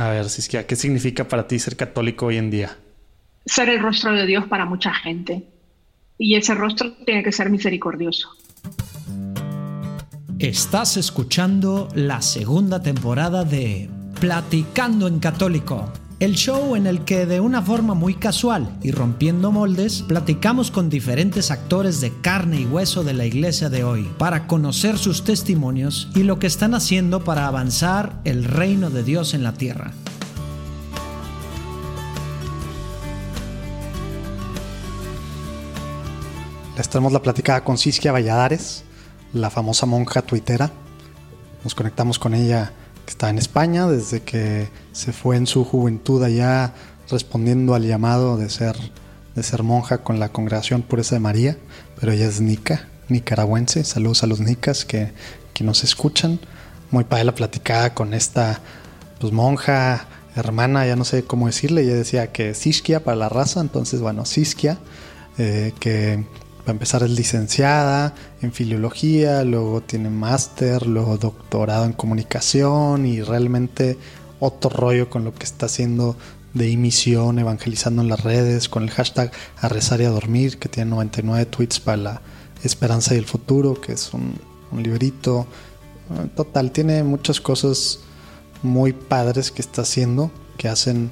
A ver, Siskia, ¿qué significa para ti ser católico hoy en día? Ser el rostro de Dios para mucha gente. Y ese rostro tiene que ser misericordioso. Estás escuchando la segunda temporada de Platicando en Católico el show en el que de una forma muy casual y rompiendo moldes, platicamos con diferentes actores de carne y hueso de la iglesia de hoy para conocer sus testimonios y lo que están haciendo para avanzar el reino de Dios en la tierra. Les traemos la platicada con Siskia Valladares, la famosa monja tuitera. Nos conectamos con ella está en España desde que se fue en su juventud allá respondiendo al llamado de ser, de ser monja con la congregación Pureza de María, pero ella es nica, nicaragüense. Saludos a los nicas que, que nos escuchan. Muy padre la platicada con esta pues, monja, hermana, ya no sé cómo decirle. Ella decía que Siskia para la raza, entonces bueno, Siskia, eh, que para empezar es licenciada en filología, luego tiene máster, luego doctorado en comunicación y realmente otro rollo con lo que está haciendo de emisión, evangelizando en las redes, con el hashtag a rezar y a dormir, que tiene 99 tweets para la esperanza y el futuro, que es un, librito. Total, tiene muchas cosas muy padres que está haciendo, que hacen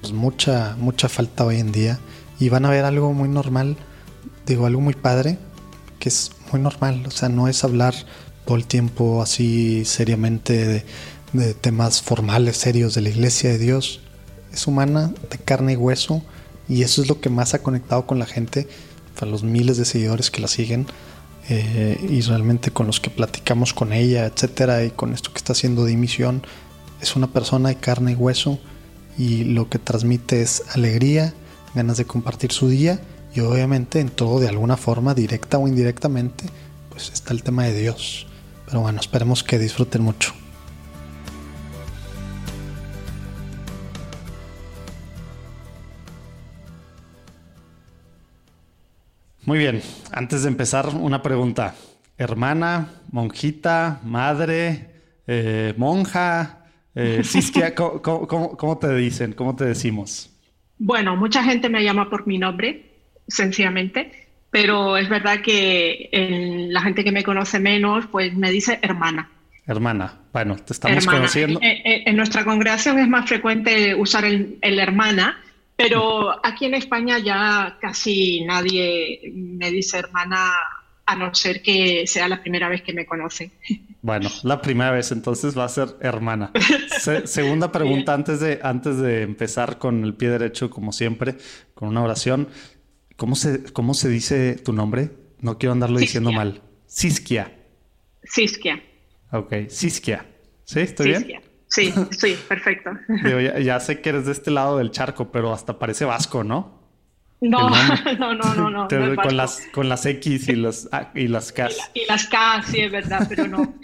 pues, mucha, mucha falta hoy en día. Y van a ver algo muy normal digo, algo muy padre, que es muy normal, o sea, no es hablar todo el tiempo así seriamente de, temas formales, serios de la iglesia de Dios. Es humana, de carne y hueso, y eso es lo que más ha conectado con la gente, para los miles de seguidores que la siguen, eh, y realmente con los que platicamos con ella, etcétera, y con esto que está haciendo de misión, es una persona de carne y hueso, y lo que transmite es alegría, ganas de compartir su día y obviamente en todo de alguna forma, directa o indirectamente, pues está el tema de Dios. Pero bueno, esperemos que disfruten mucho. Muy bien, antes de empezar, una pregunta. Hermana, monjita, madre, eh, monja, eh, Siskia, cómo te dicen? ¿Cómo te decimos? Bueno, mucha gente me llama por mi nombre, sencillamente, pero es verdad que la gente que me conoce menos, pues me dice hermana. Hermana, bueno, te estamos conociendo. En, nuestra congregación es más frecuente usar el, hermana, pero aquí en España ya casi nadie me dice hermana a no ser que sea la primera vez que me conoce. Bueno, la primera vez entonces va a ser hermana. segunda pregunta antes de, antes de empezar con el pie derecho, como siempre, con una oración. ¿Cómo se, cómo se dice tu nombre? No quiero andarlo diciendo mal. Siskia. Siskia. Ok, Siskia. ¿Sí? ¿Estoy bien? Sí, sí, perfecto. ya, sé que eres de este lado del charco, pero hasta parece vasco, ¿no? No, no, no, no, no. con, las, con las X y las, y las K. Y, las K, sí, es verdad, pero no.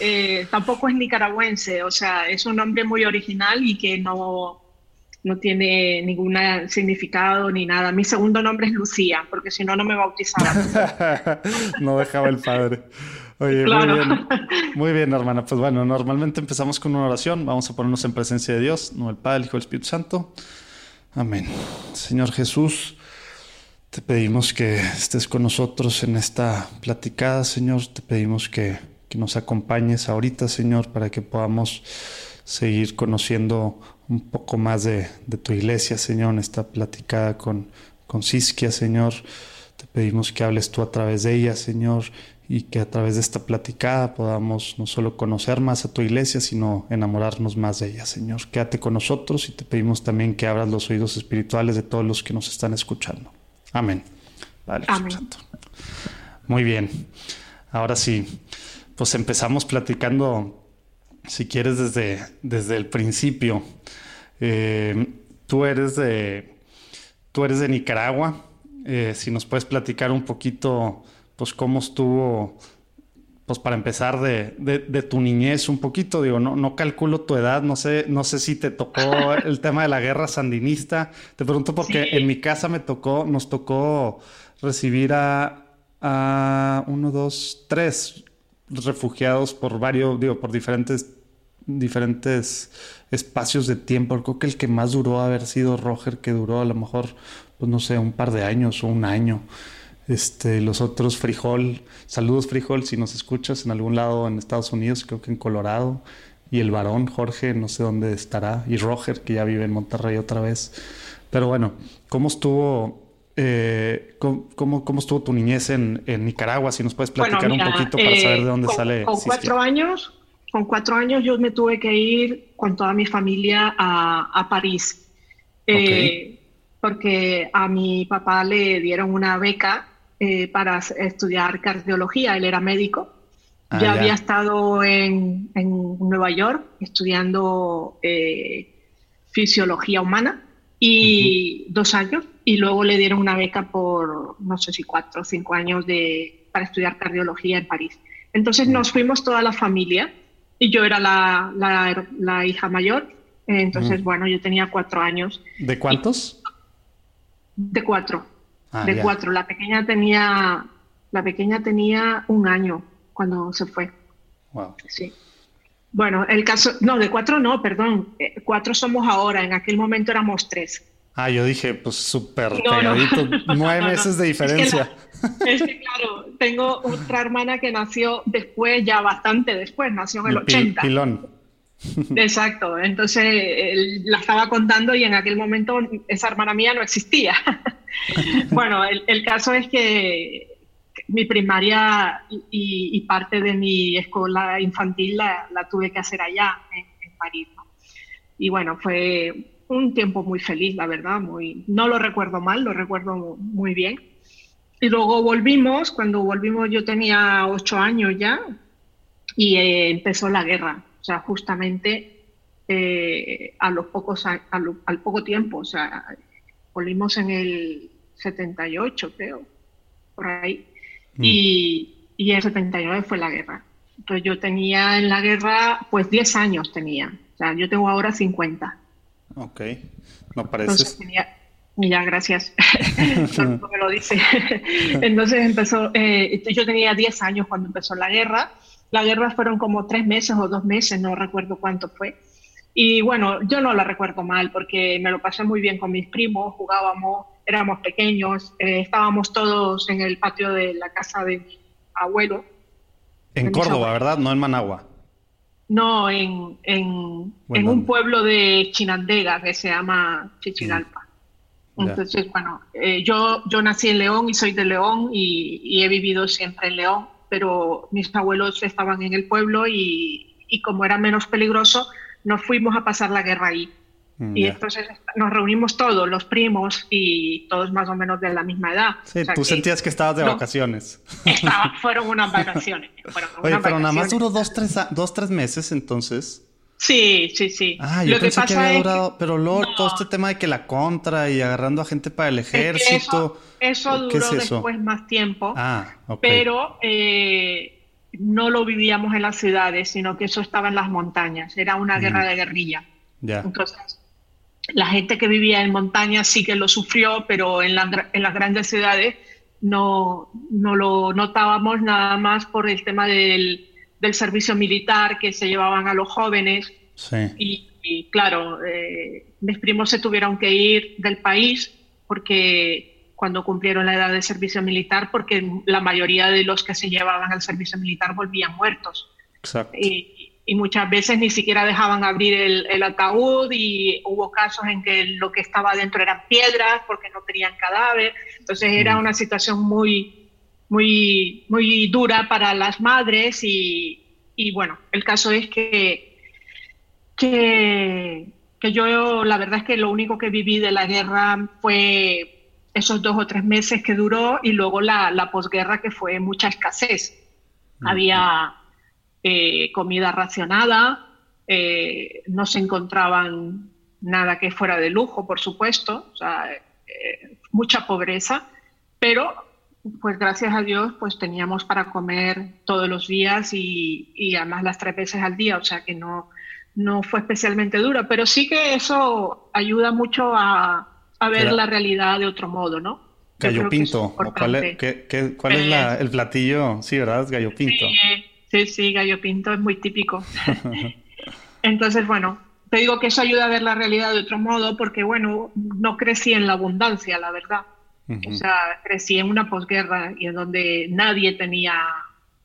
Eh, eh, tampoco es nicaragüense, o sea, es un nombre muy original y que no, no tiene ningún significado ni nada. Mi segundo nombre es Lucía, porque si no, no me bautizaba. no dejaba el padre. Oye, muy bien. Muy bien, hermana. Pues bueno, normalmente empezamos con una oración. Vamos a ponernos en presencia de Dios, no el Padre, el Hijo el Espíritu Santo. Amén. Señor Jesús, te pedimos que estés con nosotros en esta platicada, Señor. Te pedimos que, que nos acompañes ahorita, Señor, para que podamos seguir conociendo un poco más de, tu iglesia, Señor, en esta platicada con, con Siskia, Señor. Te pedimos que hables tú a través de ella, Señor, y que a través de esta platicada podamos no solo conocer más a tu iglesia, sino enamorarnos más de ella, Señor. Quédate con nosotros y te pedimos también que abras los oídos espirituales de todos los que nos están escuchando. Amén. Vale, Muy bien. Ahora sí, pues empezamos platicando si quieres, desde, desde el principio. Eh, tú eres de. Tú eres de Nicaragua. Eh, si nos puedes platicar un poquito, pues, cómo estuvo. Pues para empezar de, de, tu niñez un poquito, digo, no, no calculo tu edad, no sé, no sé si te tocó el tema de la guerra sandinista. Te pregunto porque en mi casa me tocó, nos tocó recibir a, a uno, dos, tres refugiados por varios, digo, por diferentes, diferentes espacios de tiempo. Creo que el que más duró haber sido Roger, que duró a lo mejor, pues no sé, un par de años o un año. Este, los otros, Frijol, saludos Frijol, si nos escuchas en algún lado en Estados Unidos, creo que en Colorado. Y el varón, Jorge, no sé dónde estará. Y Roger, que ya vive en Monterrey otra vez. Pero bueno, ¿cómo estuvo eh, ¿cómo, ¿cómo, estuvo tu niñez en, en, Nicaragua? Si nos puedes platicar un poquito para saber de dónde con, sale. Con cuatro años, con cuatro años yo me tuve que ir con toda mi familia a, a París, eh, porque a mi papá le dieron una beca eh, para estudiar cardiología, él era médico. Ah, ya, ya, había estado en, en, Nueva York estudiando fisiología humana y uh -huh. dos años y luego le dieron una beca por no sé si cuatro o cinco años de, para estudiar cardiología en París. Entonces -huh. nos fuimos toda la familia y yo era la, la, la hija mayor. Entonces, bueno, yo tenía cuatro años. ¿De cuántos? Y, de cuatro. Ah, de ya. cuatro. La pequeña tenía la pequeña tenía un año cuando se fue. Wow. Sí. Bueno, el caso, no, de cuatro no, perdón, eh, cuatro somos ahora, en aquel momento éramos tres. Ah, yo dije, pues súper no, pegadito, no. nueve meses de diferencia. Es que, es que, claro, tengo otra hermana que nació después, ya bastante después, nació en el, el 80. Pilón. Exacto, entonces él, la estaba contando y en aquel momento esa hermana mía no existía. bueno, el, el caso es que mi primaria y, y, parte de mi escuela infantil la, la tuve que hacer allá, en, en París. ¿no? Y bueno, fue un tiempo muy feliz, la verdad, muy, no lo recuerdo mal, lo recuerdo muy bien. Y luego volvimos, cuando volvimos yo tenía ocho años ya y eh, empezó la guerra, o sea, justamente eh, a los pocos, a, a lo, al poco tiempo, o sea, volvimos en el 78, creo, por ahí. Mm. Y, y el 79 fue la guerra. Entonces yo tenía en la guerra, pues 10 años tenía. O sea, yo tengo ahora 50. Ok, no parece. Tenía... Ya, gracias. me lo dice. Entonces empezó, eh, yo tenía 10 años cuando empezó la guerra. La guerra fueron como tres meses o dos meses, no recuerdo cuánto fue. Y bueno, yo no la recuerdo mal porque me lo pasé muy bien con mis primos, jugábamos, éramos pequeños, eh, estábamos todos en el patio de la casa de mi abuelo. En Córdoba, ¿verdad? No en Managua. No, en, en, un pueblo de Chinandega que se llama Chichigalpa. Mm. Entonces, yeah. bueno, eh, yo, yo nací en León y soy de León y, y, he vivido siempre en León, pero mis abuelos estaban en el pueblo y, y como era menos peligroso, nos fuimos a pasar la guerra ahí. Mm, y yeah. entonces nos reunimos todos, los primos y todos más o menos de la misma edad. Sí, o sea tú que, sentías que estabas de no, vacaciones. Estaba, fueron unas vacaciones. Fueron Oye, pero vacaciones. nada más duró dos tres, dos, tres meses entonces. Sí, sí, sí. Ah, yo Lo pensé que, que había durado, que... pero luego no. todo este tema de que la contra y agarrando a gente para el ejército. Es eso, eso duró es eso? después más tiempo. Ah, ok. Pero eh, no lo vivíamos en las ciudades, sino que eso estaba en las montañas. Era una mm. guerra de guerrilla. Ya. Entonces, la gente que vivía en montañas sí que lo sufrió, pero en, la, en las grandes ciudades no, no, lo notábamos nada más por el tema del, del servicio militar que se llevaban a los jóvenes. Sí. Y, y, claro, eh, mis primos se tuvieron que ir del país porque cuando cumplieron la edad de servicio militar, porque la mayoría de los que se llevaban al servicio militar volvían muertos. Exacto. Y, y muchas veces ni siquiera dejaban abrir el, el, ataúd y hubo casos en que lo que estaba dentro eran piedras porque no tenían cadáver. Entonces era una situación muy, muy, muy dura para las madres y, y bueno, el caso es que, que, que, yo la verdad es que lo único que viví de la guerra fue esos dos o tres meses que duró y luego la, la posguerra que fue mucha escasez. Uh -huh. Había eh, comida racionada, eh, no se encontraban nada que fuera de lujo, por supuesto, o sea, eh, mucha pobreza, pero pues gracias a Dios pues teníamos para comer todos los días y, y, además las tres veces al día, o sea que no, no fue especialmente dura, pero sí que eso ayuda mucho a, a ver Era... la realidad de otro modo, ¿no? Gallo pinto, ¿cuál es, qué, qué, cuál es la, el platillo? Sí, ¿verdad? Es gallo pinto. Sí, Sí, sí, gallo pinto es muy típico. Entonces, bueno, te digo que eso ayuda a ver la realidad de otro modo porque, bueno, no crecí en la abundancia, la verdad. O sea, crecí en una posguerra y en donde nadie tenía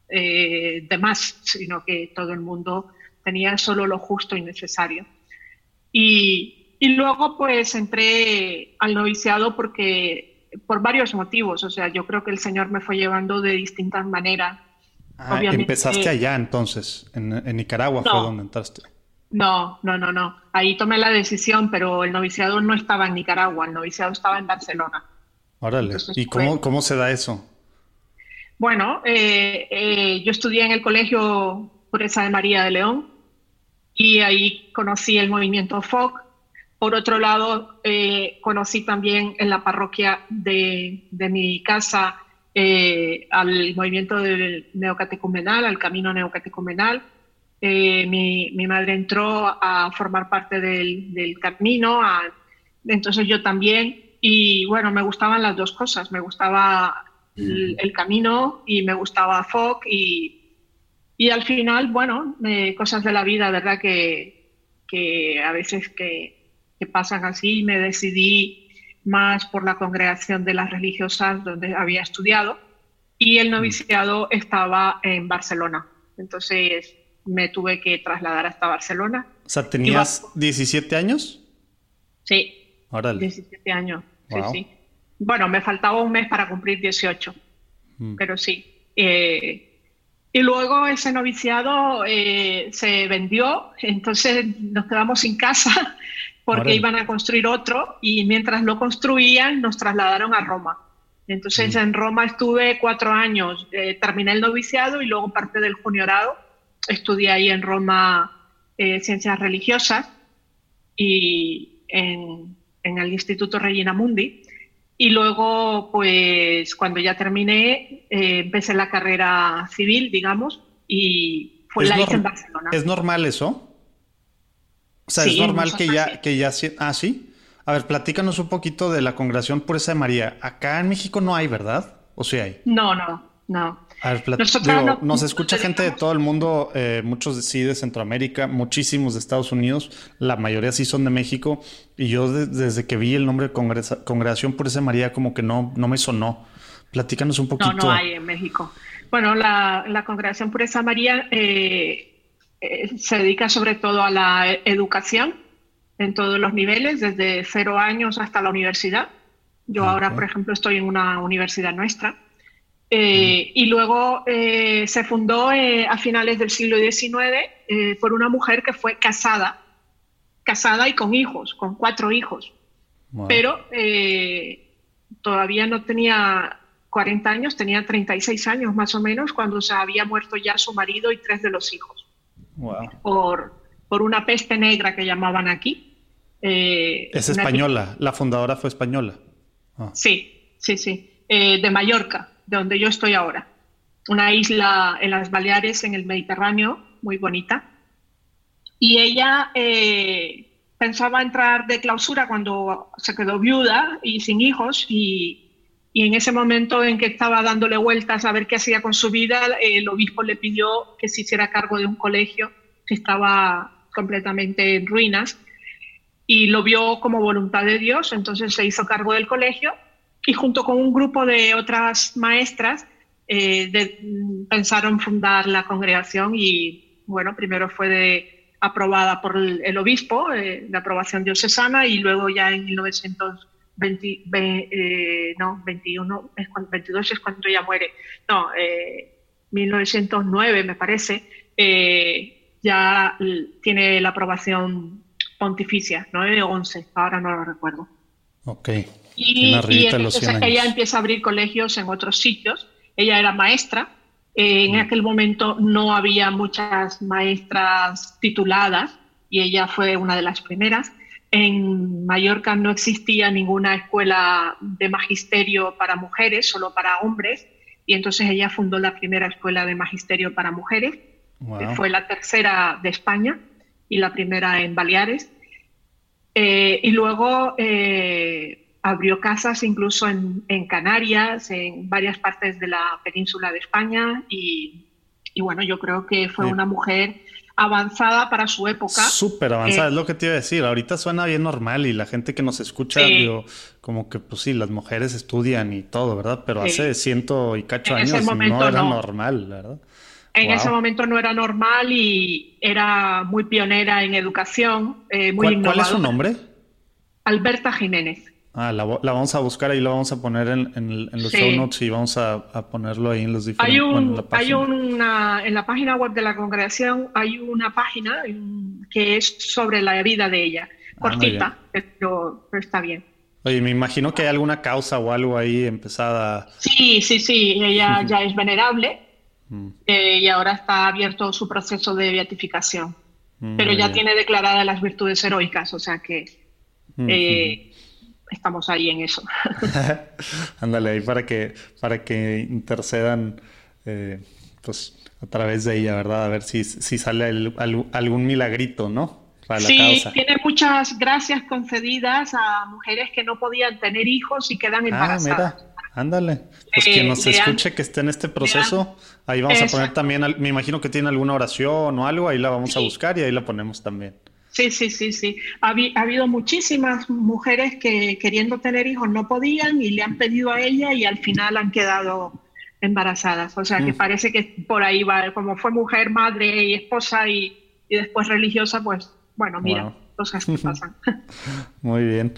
eh, de más, sino que todo el mundo tenía solo lo justo y necesario. Y, y luego pues entré al noviciado porque por varios motivos, o sea, yo creo que el Señor me fue llevando de distintas maneras. Ah, empezaste allá entonces, en, Nicaragua fue donde entraste. No, no, no, no. Ahí tomé la decisión, pero el noviciado no estaba en Nicaragua, el noviciado estaba en Barcelona. Órale, ¿y cómo, cómo se da eso? Bueno, eh, eh, yo estudié en el Colegio Pureza de María de León y ahí conocí el movimiento FOC. Por otro lado, eh, conocí también en la parroquia de, de mi casa al movimiento del neocatecumenal, al camino neocatecumenal. Mi, mi, madre entró a formar parte del, del camino, entonces yo también. Y bueno, me gustaban las dos cosas. Me gustaba el, camino y me gustaba FOC y, y al final, bueno, cosas de la vida, ¿verdad? Que, que a veces que, que, pasan así, me decidí más por la congregación de las religiosas donde había estudiado y el noviciado estaba en Barcelona. Entonces me tuve que trasladar hasta Barcelona. O sea, ¿tenías 17 años? Sí. Órale. 17 años. Sí, sí. Bueno, me faltaba un mes para cumplir 18, mm. pero sí. Eh, y luego ese noviciado eh, se vendió, entonces nos quedamos sin casa porque iban a construir otro y mientras lo construían nos trasladaron a Roma. Entonces mm. en Roma estuve cuatro años, eh, terminé el noviciado y luego parte del juniorado. Estudié ahí en Roma ciencias religiosas y en, en el Instituto Regina Mundi. Y luego, pues cuando ya terminé, eh, empecé la carrera civil, digamos, y fue la hice en Barcelona. ¿Es normal eso? O sea, es normal que ya, que ya... Ah, sí. A ver, platícanos un poquito de la congregación Pureza de María. Acá en México no hay, ¿verdad? ¿O sí hay? No, no, no. A ver, nos escucha gente de todo el mundo, eh, muchos sí de Centroamérica, muchísimos de Estados Unidos, la mayoría sí son de México, y yo desde que vi el nombre de Congregación por ese María como que no, no me sonó. Platícanos un poquito. No, no hay en México. Bueno, la, la Congregación esa María eh, eh, se dedica sobre todo a la educación en todos los niveles, desde cero años hasta la universidad. Yo ahora, por ejemplo, estoy en una universidad nuestra eh, y luego eh, se fundó a finales del siglo XIX por una mujer que fue casada, casada y con hijos, con cuatro hijos. Pero todavía no tenía 40 años, tenía 36 años más o menos cuando se había muerto ya su marido y tres de los hijos. Por, por una peste negra que llamaban aquí. es española, la fundadora fue española. Ah. Sí, sí, sí. de Mallorca de donde yo estoy ahora. Una isla en las Baleares, en el Mediterráneo, muy bonita. Y ella eh, pensaba entrar de clausura cuando se quedó viuda y sin hijos y, en ese momento en que estaba dándole vueltas a ver qué hacía con su vida, el obispo le pidió que se hiciera cargo de un colegio que estaba completamente en ruinas y lo vio como voluntad de Dios, entonces se hizo cargo del colegio y junto con un grupo de otras maestras eh, pensaron fundar la congregación y bueno, primero fue de, aprobada por el, obispo, eh, de aprobación diocesana y luego ya en 1920, eh, no, 21, es cuando, 22 es cuando ella muere, no, 1909 me parece, ya tiene la aprobación pontificia, 9 o 11, ahora no lo recuerdo. Ok. Y, entonces ella empieza a abrir colegios en otros sitios. Ella era maestra. en mm. aquel momento no había muchas maestras tituladas y ella fue una de las primeras. En Mallorca no existía ninguna escuela de magisterio para mujeres, solo para hombres, y entonces ella fundó la primera escuela de magisterio para mujeres. Fue la tercera de España y la primera en Baleares. Eh, y luego eh, abrió casas incluso en, Canarias, en varias partes de la península de España y, bueno, yo creo que fue una mujer avanzada para su época. Súper avanzada, eh, es lo que te iba a decir. Ahorita suena bien normal y la gente que nos escucha, digo, como que pues sí, las mujeres estudian y todo, ¿verdad? Pero hace ciento y cacho años no era normal, ¿verdad? En ese momento no era normal y era muy pionera en educación, eh, muy ¿Cuál, ¿Cuál es su nombre? Alberta Jiménez. Ah, la, vamos a buscar ahí, lo vamos a poner en, los show notes y vamos a, ponerlo ahí en los diferentes. Hay, un, hay una, en la página web de la congregación hay una página que es sobre la vida de ella, ah, cortita, pero, está bien. Oye, me imagino que hay alguna causa o algo ahí empezada. Sí, sí, sí, ella ya es venerable mm. eh, y ahora está abierto su proceso de beatificación, mm, pero ya tiene declaradas las virtudes heroicas, o sea que eh, estamos ahí en eso. Ándale, ahí para que, para que intercedan eh, pues a través de ella, ¿verdad? A ver si, si sale algún milagrito, ¿no? Para la sí, tiene muchas gracias concedidas a mujeres que no podían tener hijos y quedan embarazadas. Ah, mira, ándale. Pues quien nos escuche que esté en este proceso, ahí vamos a poner también, me imagino que tiene alguna oración o algo, ahí la vamos a buscar y ahí la ponemos también. Sí, sí, sí, sí. Ha, habido muchísimas mujeres que queriendo tener hijos no podían y le han pedido a ella y al final han quedado embarazadas. O sea, que mm. parece que por ahí va, como fue mujer, madre y esposa y, después religiosa, pues bueno, mira, cosas que pasan. Muy bien.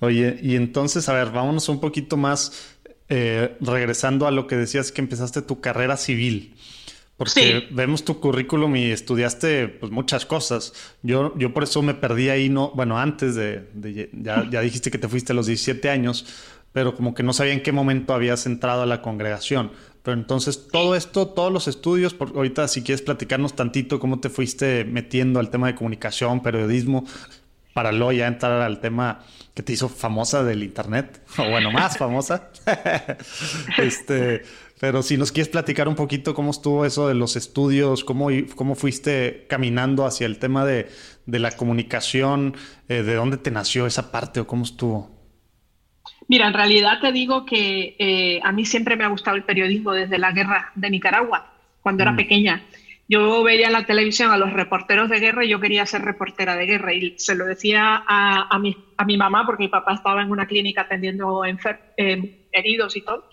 Oye, y entonces, a ver, vámonos un poquito más eh, regresando a lo que decías que empezaste tu carrera civil. Porque vemos tu currículum y estudiaste pues, muchas cosas. Yo, yo por eso me perdí ahí, no, bueno, antes de, ya, ya, dijiste que te fuiste a los 17 años, pero como que no sabía en qué momento habías entrado a la congregación. Pero entonces todo esto, todos los estudios, por, ahorita si quieres platicarnos tantito cómo te fuiste metiendo al tema de comunicación, periodismo, para luego ya entrar al tema que te hizo famosa del internet, o bueno, más famosa. este, pero si nos quieres platicar un poquito cómo estuvo eso de los estudios, cómo, cómo fuiste caminando hacia el tema de, la comunicación, eh, de dónde te nació esa parte o cómo estuvo. Mira, en realidad te digo que eh, a mí siempre me ha gustado el periodismo desde la guerra de Nicaragua, cuando era mm. pequeña. Yo veía en la televisión a los reporteros de guerra y yo quería ser reportera de guerra y se lo decía a, mi, a mi mamá porque mi papá estaba en una clínica atendiendo eh, heridos y todo.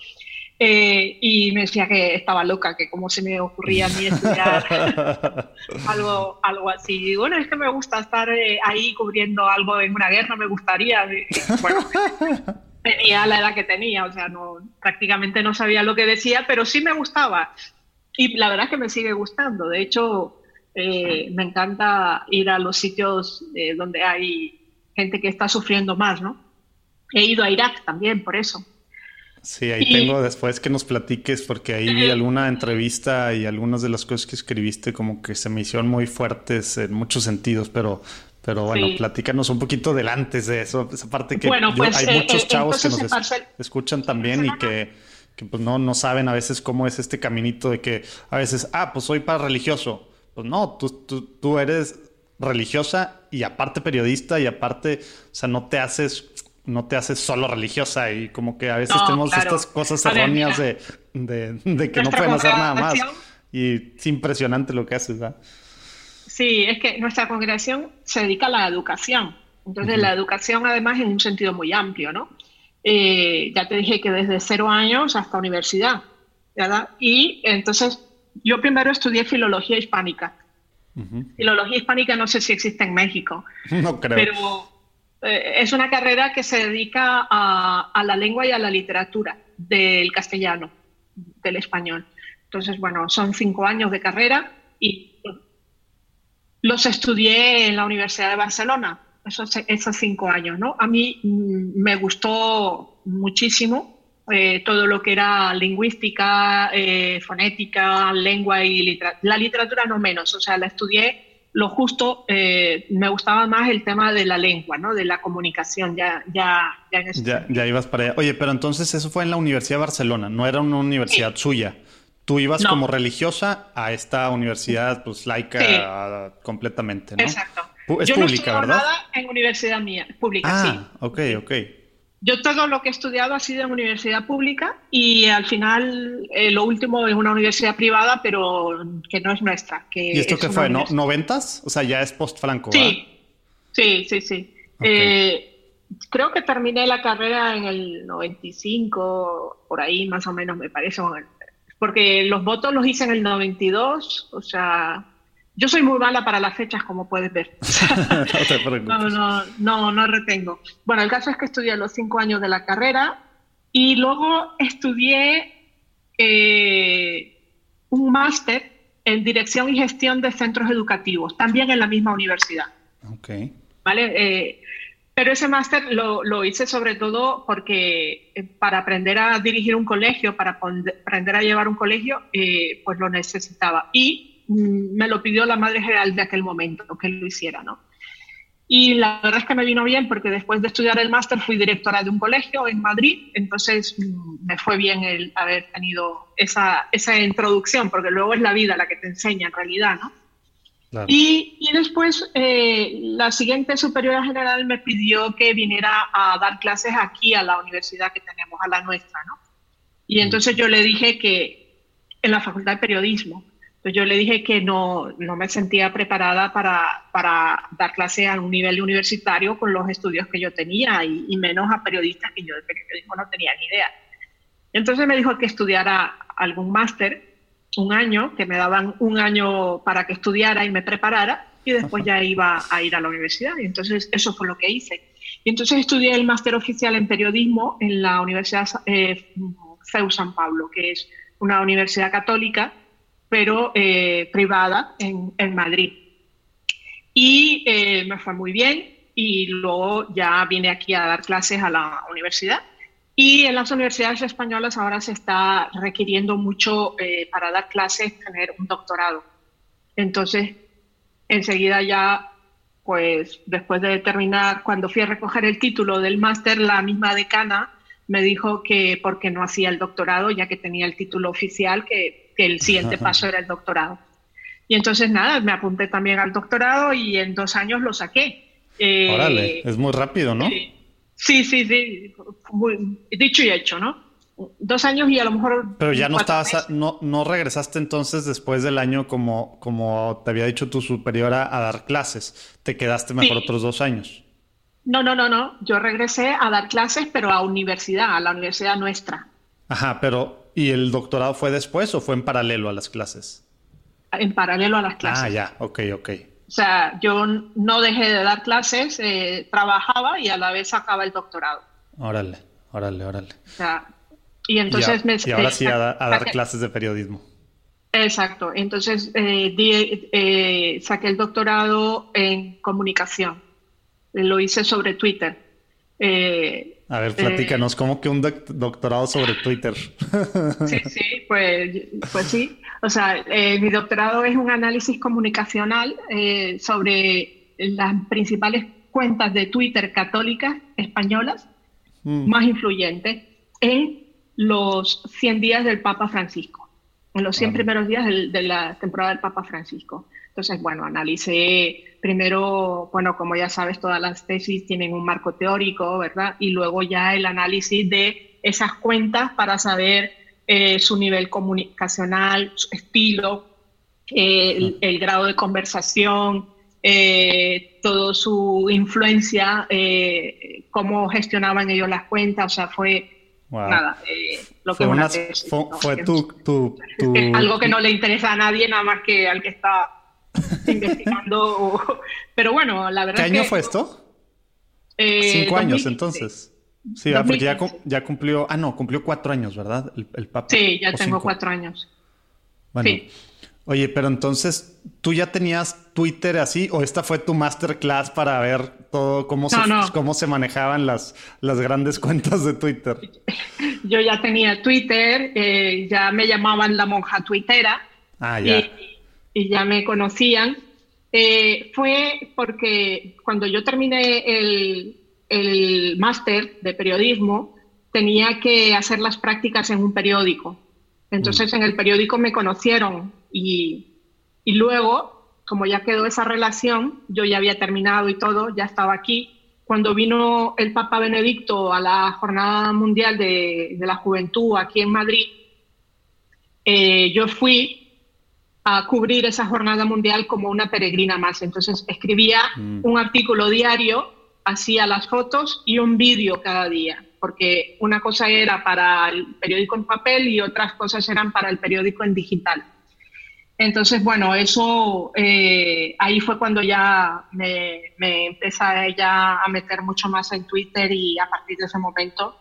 Eh, y me decía que estaba loca, que cómo se me ocurría a mí estudiar algo, algo así. Y bueno, es que me gusta estar eh, ahí cubriendo algo en una guerra, me gustaría. Bueno, tenía la edad que tenía, o sea, no, prácticamente no sabía lo que decía, pero sí me gustaba. Y la verdad es que me sigue gustando. De hecho, eh, me encanta ir a los sitios donde hay gente que está sufriendo más, ¿no? He ido a Irak también, por eso. Sí, ahí tengo después que nos platiques, porque ahí vi alguna entrevista y algunas de las cosas que escribiste como que se me hicieron muy fuertes en muchos sentidos, pero, pero bueno, platícanos un poquito del antes de eso, esa parte que bueno, pues, hay eh, muchos eh, chavos que nos escuchan también y que, que, pues no, no saben a veces cómo es este caminito de que a veces, ah, pues soy para religioso. Pues no, tú, tú, tú eres religiosa y aparte periodista y aparte, o sea, no te haces no te haces solo religiosa y como que a veces tenemos estas cosas erróneas de, que no pueden hacer nada más. Y es impresionante lo que haces, ¿verdad? Sí, es que nuestra congregación se dedica a la educación. Entonces, la educación además en un sentido muy amplio, ¿no? Eh, ya te dije que desde cero años hasta universidad, ¿verdad? Y entonces, yo primero estudié filología hispánica. Filología hispánica no sé si existe en México. No creo. Pero es una carrera que se dedica a, la lengua y a la literatura del castellano, del español. Entonces, bueno, son cinco años de carrera y los estudié en la Universidad de Barcelona, esos, esos cinco años, ¿no? A mí mm, me gustó muchísimo eh, todo lo que era lingüística, eh, fonética, lengua y literatura. La literatura no menos, o sea, la estudié lo justo, eh, me gustaba más el tema de la lengua, ¿no? De la comunicación, ya, ya, ya, ya, ibas para allá. Oye, pero entonces eso fue en la Universidad de Barcelona, no era una universidad suya. Tú ibas como religiosa a esta universidad, pues laica completamente, ¿no? Exacto. Es Yo pública, no ¿verdad? Nada en universidad mía, pública, ah, ok, ok. Yo todo lo que he estudiado ha sido en universidad pública y al final eh, lo último es una universidad privada, pero que no es nuestra. Que ¿Y esto qué fue? ¿no? ¿Noventas? O sea, ya es post-Franco. Sí, sí, sí, sí. Eh, creo que terminé la carrera en el 95, por ahí más o menos me parece, porque los votos los hice en el 92, o sea, yo soy muy mala para las fechas, como puedes ver. no, no, no, no retengo. Bueno, el caso es que estudié los cinco años de la carrera y luego estudié eh, un máster en dirección y gestión de centros educativos, también en la misma universidad. Ok. ¿Vale? Eh, pero ese máster lo, lo, hice sobre todo porque eh, para aprender a dirigir un colegio, para aprender a llevar un colegio, pues lo necesitaba. Y me lo pidió la madre general de aquel momento, que lo hiciera, ¿no? Y la verdad es que me vino bien porque después de estudiar el máster fui directora de un colegio en Madrid, entonces mm, me fue bien el haber tenido esa, esa introducción, porque luego es la vida la que te enseña en realidad, ¿no? Y, y, después eh, la siguiente superiora general me pidió que viniera a dar clases aquí a la universidad que tenemos, a la nuestra, ¿no? Y mm. entonces yo le dije que en la Facultad de Periodismo, entonces yo le dije que no, no me sentía preparada para, para, dar clase a un nivel universitario con los estudios que yo tenía y, menos a periodistas que yo de periodismo no tenía ni idea. Entonces me dijo que estudiara algún máster, un año, que me daban un año para que estudiara y me preparara y después ya iba a ir a la universidad. Y entonces eso fue lo que hice. Y entonces estudié el máster oficial en periodismo en la Universidad eh, CEU San Pablo, que es una universidad católica pero eh, privada en, en, Madrid. Y eh, me fue muy bien y luego ya vine aquí a dar clases a la universidad. Y en las universidades españolas ahora se está requiriendo mucho eh, para dar clases tener un doctorado. Entonces, enseguida ya, pues después de terminar, cuando fui a recoger el título del máster, la misma decana me dijo que porque no hacía el doctorado, ya que tenía el título oficial, que que el siguiente paso era el doctorado. Y entonces nada, me apunté también al doctorado y en dos años lo saqué. Eh, Órale, es muy rápido, ¿no? Sí, sí, sí, dicho y hecho, ¿no? Dos años y a lo mejor... Pero ya no estabas, no, no regresaste entonces después del año como, como te había dicho tu superiora a dar clases. Te quedaste mejor otros dos años. No, no, no, no. Yo regresé a dar clases, pero a universidad, a la universidad nuestra. Ajá, pero ¿Y el doctorado fue después o fue en paralelo a las clases? En paralelo a las clases. Ah, ya, ok, ok. O sea, yo no dejé de dar clases, eh, trabajaba y a la vez sacaba el doctorado. Órale, órale, órale. O sea, y entonces me... Y ahora sí a, dar clases de periodismo. Exacto, entonces eh, eh, saqué el doctorado en comunicación. Lo hice sobre Twitter. A ver, platícanos, ¿cómo que un doctorado sobre Twitter? Sí, sí, pues, pues sí. O sea, eh, mi doctorado es un análisis comunicacional eh, sobre las principales cuentas de Twitter católicas españolas mm. más influyentes en los 100 días del Papa Francisco, en los 100 primeros días de la temporada del Papa Francisco. Entonces, bueno, analicé primero, bueno, como ya sabes, todas las tesis tienen un marco teórico, ¿verdad? Y luego ya el análisis de esas cuentas para saber eh, su nivel comunicacional, su estilo, el, grado de conversación, eh, toda su influencia, eh, cómo gestionaban ellos las cuentas, o sea, fue nada, lo que fue, tu, algo que no le interesa a nadie, nada más que al que está investigando. Pero bueno, la verdad. ¿Qué año fue esto? Eh, Cinco años, entonces. Sí, ah, porque ya, cumplió. Ah, no, cumplió cuatro años, ¿verdad? El, el Papa. Sí, ya tengo cuatro años. Bueno. Oye, pero entonces, ¿tú ya tenías Twitter así o esta fue tu masterclass para ver todo cómo, se, cómo se manejaban las, las grandes cuentas de Twitter? Yo ya tenía Twitter, eh, ya me llamaban la monja tuitera. Ah, ya y ya me conocían, eh, fue porque cuando yo terminé el, el máster de periodismo, tenía que hacer las prácticas en un periódico. Entonces mm. en el periódico me conocieron y, luego, como ya quedó esa relación, yo ya había terminado y todo, ya estaba aquí. cuando vino el Papa Benedicto a la Jornada Mundial de, la Juventud aquí en Madrid, eh, yo fui a cubrir esa jornada mundial como una peregrina más. Entonces escribía mm. un artículo diario, hacía las fotos y un vídeo cada día, porque una cosa era para el periódico en papel y otras cosas eran para el periódico en digital. Entonces, bueno, eso eh, ahí fue cuando ya me, me empecé ya a meter mucho más en Twitter y a partir de ese momento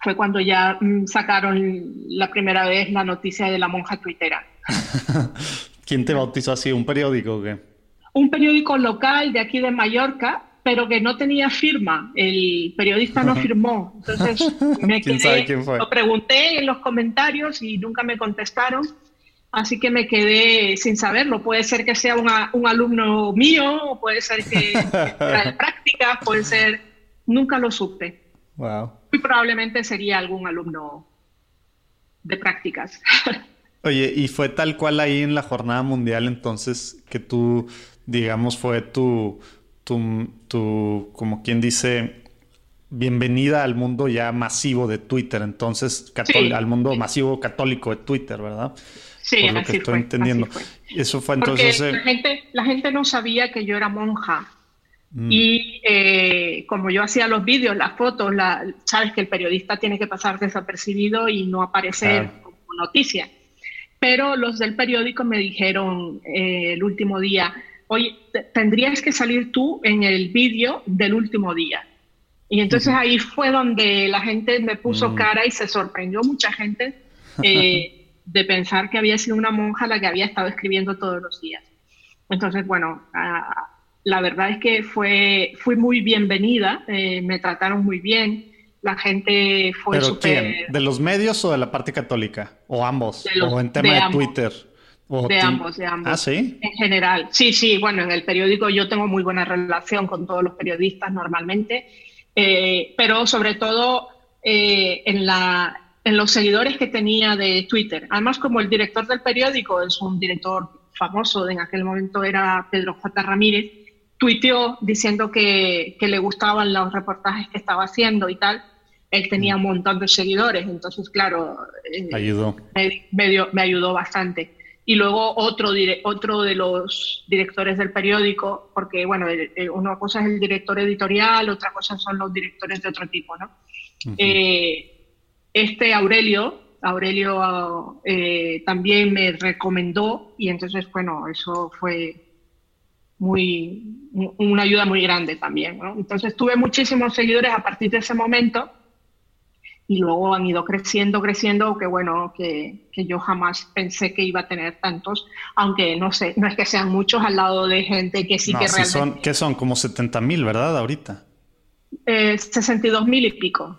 fue cuando ya mm, sacaron la primera vez la noticia de la monja tuitera. ¿Quién te bautizó así? ¿Un periódico o qué? Un periódico local de aquí de Mallorca, pero que no tenía firma. El periodista no firmó. Entonces me quedé, quién fue? lo pregunté en los comentarios y nunca me contestaron. Así que me quedé sin saberlo. Puede ser que sea un alumno mío, o puede ser que sea de práctica, puede ser. Nunca lo supe. Wow. Muy probablemente sería algún alumno de prácticas. Oye, y fue tal cual ahí en la jornada mundial entonces que tú, digamos, fue tu, tu, tu como quien dice, bienvenida al mundo ya masivo de Twitter, entonces, al mundo masivo católico de Twitter, ¿verdad? Sí, Por lo que estoy entendiendo. Eso fue entonces. la, gente, la gente no sabía que yo era monja. Mm. Y eh, como yo hacía los vídeos, las fotos, la, sabes que el periodista tiene que pasar desapercibido y no aparecer como noticia. Pero los del periódico me dijeron eh, el último día, oye, tendrías que salir tú en el vídeo del último día. Y entonces ahí fue donde la gente me puso mm. cara y se sorprendió mucha gente. Eh, de pensar que había sido una monja la que había estado escribiendo todos los días. Entonces, bueno, la verdad es que fue, fui muy bienvenida, eh, me trataron muy bien, la gente fue súper... ¿De los medios o de la parte católica? ¿O ambos? ¿O en tema de, Twitter? de ambos, de ambos. Ah, sí. En general. Sí, sí, bueno, en el periódico yo tengo muy buena relación con todos los periodistas normalmente, eh, pero sobre todo eh, en, la, en los seguidores que tenía de Twitter. Además, como el director del periódico es un director famoso, en aquel momento era Pedro J. Ramírez, tuiteó diciendo que, que le gustaban los reportajes que estaba haciendo y tal. Él tenía un montón de seguidores, entonces, claro, eh, ayudó. Me, me, ayudó bastante. Y luego otro, otro de los directores del periódico, porque, bueno, una cosa es el director editorial, otra cosa son los directores de otro tipo, ¿no? Este Aurelio, Aurelio eh, también me recomendó y entonces, bueno, eso fue muy, una ayuda muy grande también. Entonces tuve muchísimos seguidores a partir de ese momento y luego han ido creciendo, creciendo, que bueno, que, yo jamás pensé que iba a tener tantos, aunque no sé, no es que sean muchos al lado de gente que sí que realmente... Son, ¿Qué son? Como 70 mil, ¿verdad? Ahorita. Eh, 62 mil y pico.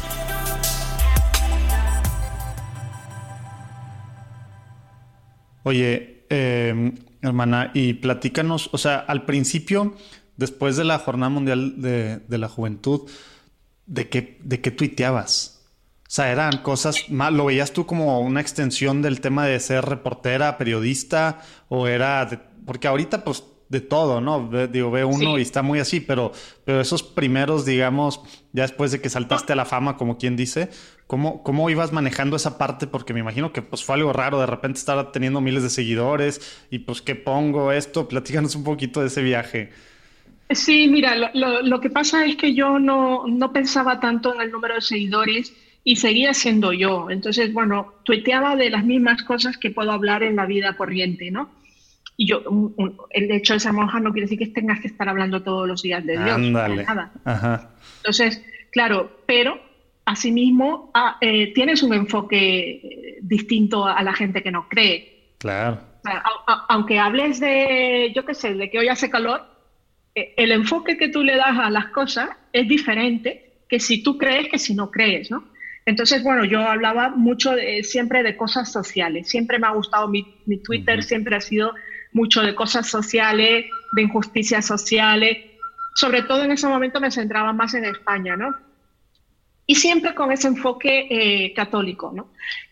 Oye, em, hermana, y platícanos, o sea, al principio, después de la Jornada Mundial de, la Juventud, ¿de qué, ¿de qué tuiteabas? O sea, eran cosas más, ¿lo veías tú como una extensión del tema de ser reportera, periodista? ¿O era, porque ahorita pues de todo, ¿no? digo, ve uno y está muy así, pero, pero esos primeros, digamos, ya después de que saltaste a la fama, como quien dice, ¿cómo, ¿cómo ibas manejando esa parte? Porque me imagino que pues fue algo raro de repente estar teniendo miles de seguidores y pues, ¿qué pongo esto? Platícanos un poquito de ese viaje. Sí, mira, lo, lo, que pasa es que yo no, no pensaba tanto en el número de seguidores y seguía siendo yo. Entonces, bueno, tuiteaba de las mismas cosas que puedo hablar en la vida corriente, ¿no? Y yo, el hecho de ser monja no quiere decir que tengas que estar hablando todos los días de Dios. Nada. Entonces, claro, pero asimismo ah, eh, tienes un enfoque eh, distinto a la gente que no cree. Claro. aunque hables de, yo qué sé, de que hoy hace calor, eh, el enfoque que tú le das a las cosas es diferente que si tú crees que si no crees, ¿no? Entonces, bueno, yo hablaba mucho siempre de cosas sociales. Siempre me ha gustado mi, Twitter, siempre ha sido mucho de cosas sociales, de injusticias sociales. Sobre todo en ese momento me centraba más en España, ¿no? Y siempre con ese enfoque eh, católico, ¿no?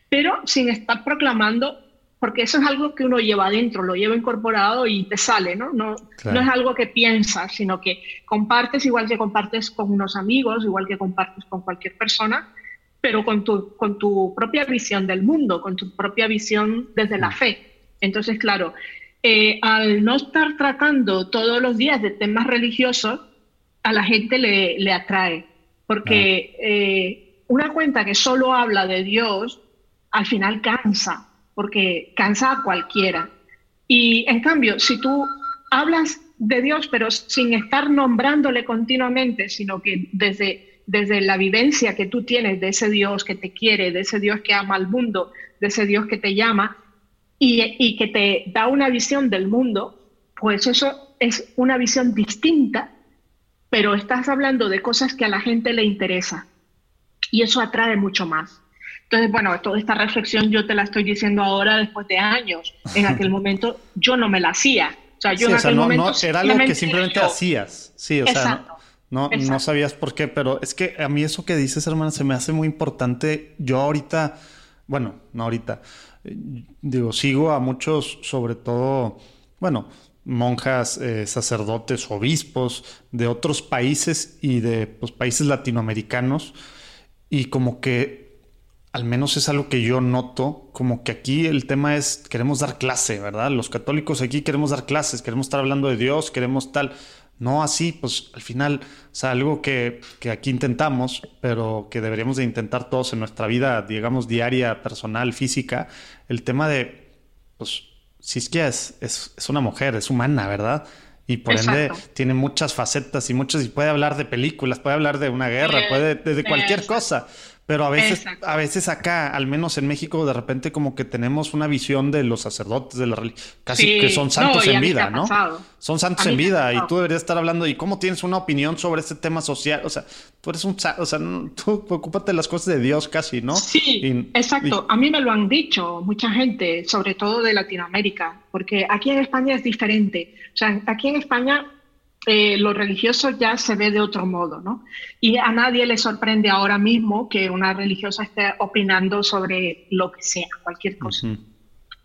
Pero sin estar proclamando, porque eso es algo que uno lleva adentro, lo lleva incorporado y te sale, ¿no? No, no es algo que piensas, sino que compartes igual que compartes con unos amigos, igual que compartes con cualquier persona pero con tu, con tu propia visión del mundo, con tu propia visión desde la fe. Entonces, claro, eh, al no estar tratando todos los días de temas religiosos, a la gente le, le atrae, porque eh, una cuenta que solo habla de Dios, al final cansa, porque cansa a cualquiera. Y en cambio, si tú hablas de Dios, pero sin estar nombrándole continuamente, sino que desde desde la vivencia que tú tienes de ese Dios que te quiere, de ese Dios que ama al mundo, de ese Dios que te llama y, que te da una visión del mundo, pues eso es una visión distinta, pero estás hablando de cosas que a la gente le interesa y eso atrae mucho más. Entonces, bueno, toda esta reflexión yo te la estoy diciendo ahora después de años. En aquel momento yo no me la hacía. O sea, yo en aquel momento era algo que simplemente hacías. Sí, o sea, no, no sabías por qué, pero es que a mí eso que dices, hermana, se me hace muy importante. Yo ahorita, bueno, no ahorita, eh, digo, sigo a muchos, sobre todo, bueno, monjas, eh, sacerdotes, obispos de otros países y de pues, países latinoamericanos. Y como que, al menos es algo que yo noto, como que aquí el tema es, queremos dar clase, ¿verdad? Los católicos aquí queremos dar clases, queremos estar hablando de Dios, queremos tal no así, pues al final, o sea, algo que, aquí intentamos, pero que deberíamos de intentar todos en nuestra vida, digamos, diaria, personal, física, el tema de, pues, si es es, es, una mujer, es humana, ¿verdad? Y por ende tiene muchas facetas y muchas, y puede hablar de películas, puede hablar de una guerra, puede de cualquier cosa. Pero a veces, a veces acá, al menos en México, de repente como que tenemos una visión de los sacerdotes de la religión, casi que son santos en vida, ¿no? Son santos en vida y tú deberías estar hablando y cómo tienes una opinión sobre este tema social, o sea, tú eres un, o sea, tú ocúpate de las cosas de Dios casi, ¿no? Sí, exacto. a mí me lo han dicho mucha gente, sobre todo de Latinoamérica, porque aquí en España es diferente. O sea, aquí en España eh, lo religioso ya se ve de otro modo, ¿no? Y a nadie le sorprende ahora mismo que una religiosa esté opinando sobre lo que sea, cualquier cosa.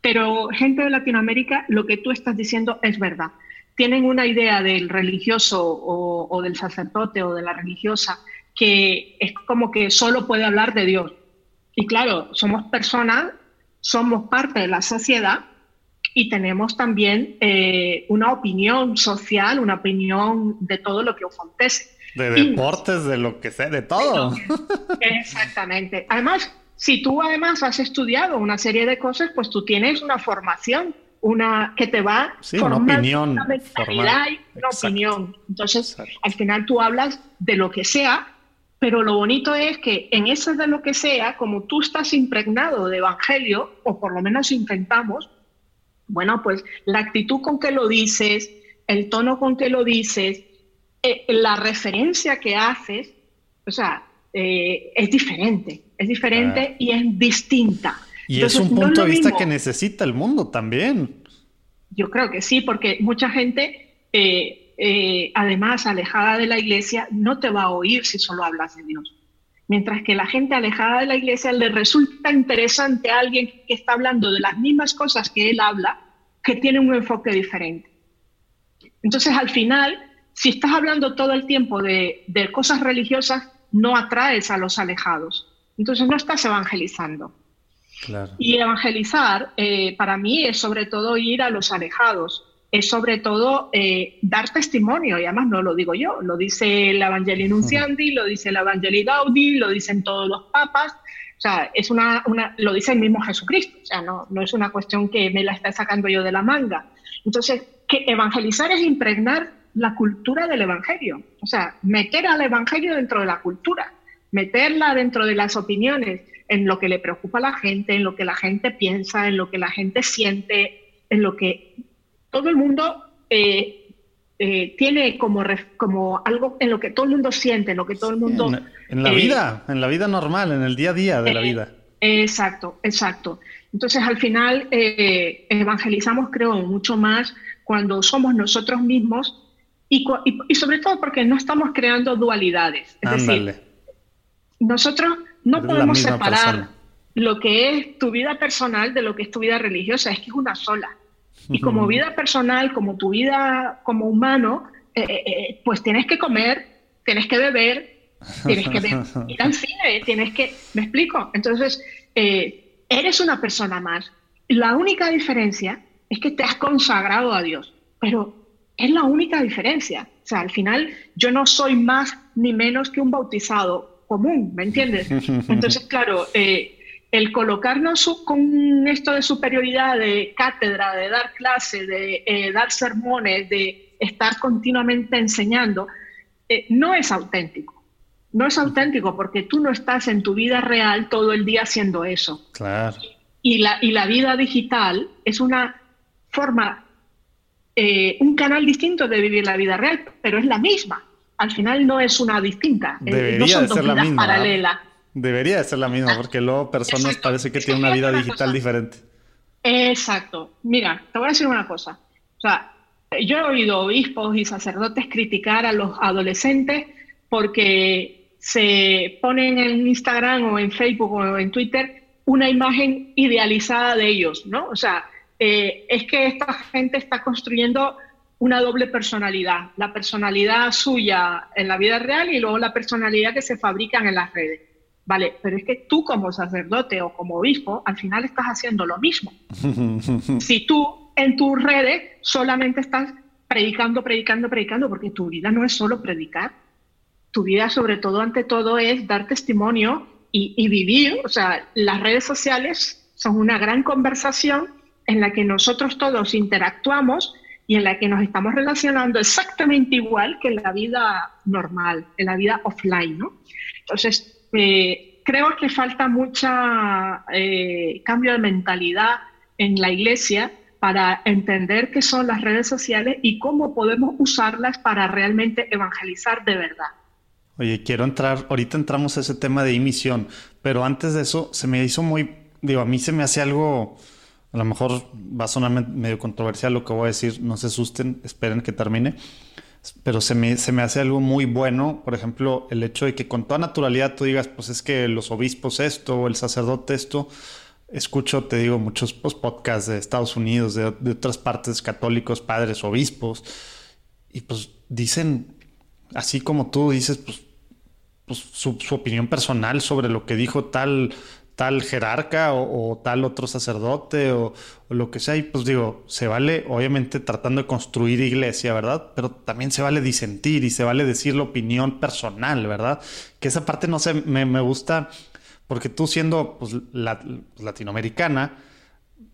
Pero gente de Latinoamérica, lo que tú estás diciendo es verdad. Tienen una idea del religioso o, del sacerdote o de la religiosa que es como que solo puede hablar de Dios. Y claro, somos personas, somos parte de la sociedad y tenemos también eh, una opinión social, una opinión de todo lo que acontece. De deportes, de lo que sea, de todo. Exactamente. Además, si tú además has estudiado una serie de cosas, pues tú tienes una formación, una que te va sí, una opinión, una mentalidad y una opinión. Entonces, al final tú hablas de lo que sea, pero lo bonito es que en eso de lo que sea, como tú estás impregnado de evangelio, o por lo menos intentamos, bueno, pues la actitud con que lo dices, el tono con que lo dices, eh, la referencia que haces, o sea, eh, es diferente, es diferente ah. y es distinta. Y es un punto de vista que necesita el mundo también. Yo creo que sí, porque mucha gente, eh, además alejada de la iglesia, no te va a oír si solo hablas de Dios. Mientras que la gente alejada de la iglesia le resulta interesante a alguien que está hablando de las mismas cosas que él habla, que tiene un enfoque diferente. Entonces, al final, si estás hablando todo el tiempo de, cosas religiosas, no atraes a los alejados. Entonces, no estás evangelizando. Y evangelizar, eh, para mí, es sobre todo ir a los alejados es sobre todo eh, dar testimonio, y además no lo digo yo, lo dice el Evangelii Nunciandi, lo dice el Evangelii Gaudi, lo dicen todos los papas, o sea, es una, una, lo dice el mismo Jesucristo, o sea, no, no es una cuestión que me la está sacando yo de la manga. Entonces, que evangelizar es impregnar la cultura del Evangelio, o sea, meter al Evangelio dentro de la cultura, meterla dentro de las opiniones, en lo que le preocupa a la gente, en lo que la gente piensa, en lo que la gente siente, en lo que todo el mundo eh, eh, tiene como, como algo en lo que todo el mundo siente, en lo que todo el mundo... En, la vida, en la vida normal, en el día a día de la vida. Exacto, exacto. Entonces, al final, evangelizamos, creo, mucho más cuando somos nosotros mismos y, y, sobre todo porque no estamos creando dualidades. Es decir, nosotros no podemos separar lo que es tu vida personal de lo que es tu vida religiosa, es que es una sola. Y como vida personal, como tu vida como humano, eh, eh, eh, pues tienes que comer, tienes que beber, tienes que ir al cine, tienes que... ¿Me explico? Entonces, eres una persona más. La única diferencia es que te has consagrado a Dios, pero es la única diferencia. O sea, al final yo no soy más ni menos que un bautizado común, ¿me entiendes? Entonces, claro, eh, el colocarnos con esto de superioridad, de cátedra, de dar clase, de eh, dar sermones, de estar continuamente enseñando, eh, no es auténtico. No es auténtico porque tú no estás en tu vida real todo el día haciendo eso. Claro. Y la, y la vida digital es una forma, eh, un canal distinto de vivir la vida real, pero es la misma. Al final no es una distinta, no son ser la misma, paralelas. Debería de ser la misma, porque luego personas parece que tienen una vida digital diferente. Exacto. Mira, te voy a decir una cosa. O sea, yo he oído obispos y sacerdotes criticar a los adolescentes porque se ponen en Instagram o en Facebook o en Twitter una imagen idealizada de ellos, ¿no? O sea, eh, es que esta gente está construyendo una doble personalidad, la personalidad suya en la vida real y luego la personalidad que se fabrican en las redes. Vale, pero es que tú como sacerdote o como obispo al final estás haciendo lo mismo. si tú en tus redes solamente estás predicando, predicando, predicando, porque tu vida no es solo predicar, tu vida sobre todo, ante todo, es dar testimonio y, y vivir. O sea, las redes sociales son una gran conversación en la que nosotros todos interactuamos y en la que nos estamos relacionando exactamente igual que en la vida normal, en la vida offline, ¿no? Entonces, eh, creo que falta mucha eh, cambio de mentalidad en la iglesia para entender qué son las redes sociales y cómo podemos usarlas para realmente evangelizar de verdad. Oye, quiero entrar, ahorita entramos a ese tema de emisión, pero antes de eso se me hizo muy, digo, a mí se me hace algo a lo mejor va a sonar medio controversial lo que voy a decir, no se asusten, esperen que termine. Pero se me, se me hace algo muy bueno, por ejemplo, el hecho de que con toda naturalidad tú digas, pues es que los obispos esto, o el sacerdote esto, escucho, te digo, muchos pues, podcasts de Estados Unidos, de, otras partes, católicos, padres, obispos, y pues dicen, así como tú dices, pues, pues su, su, opinión personal sobre lo que dijo tal tal jerarca o, tal otro sacerdote o, lo que sea. Y pues digo, se vale, obviamente, tratando de construir iglesia, ¿verdad? Pero también se vale disentir y se vale decir la opinión personal, ¿verdad? Que esa parte no sé, me, gusta porque tú siendo pues, la, latinoamericana,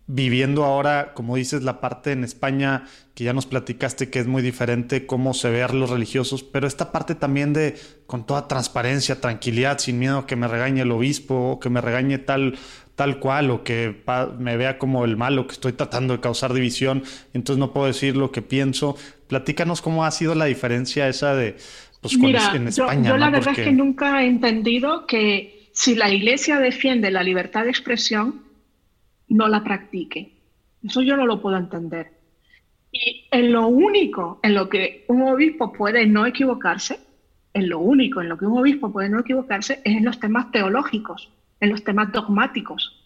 viviendo ahora, como dices, la parte en España que ya nos platicaste que es muy diferente cómo se ve a los religiosos, pero esta parte también de con toda transparencia, tranquilidad, sin miedo a que me regañe el obispo, o que me regañe tal tal cual o que me vea como el malo que estoy tratando de causar división, entonces no puedo decir lo que pienso. Platícanos cómo ha sido la diferencia esa de pues, en España. Yo, la verdad es que nunca he entendido que si la Iglesia defiende la libertad de expresión, no la practique. Eso yo no lo puedo entender. Y en lo único en lo que un obispo puede no equivocarse, en lo único en lo que un obispo puede no equivocarse es en los temas teológicos, en los temas dogmáticos.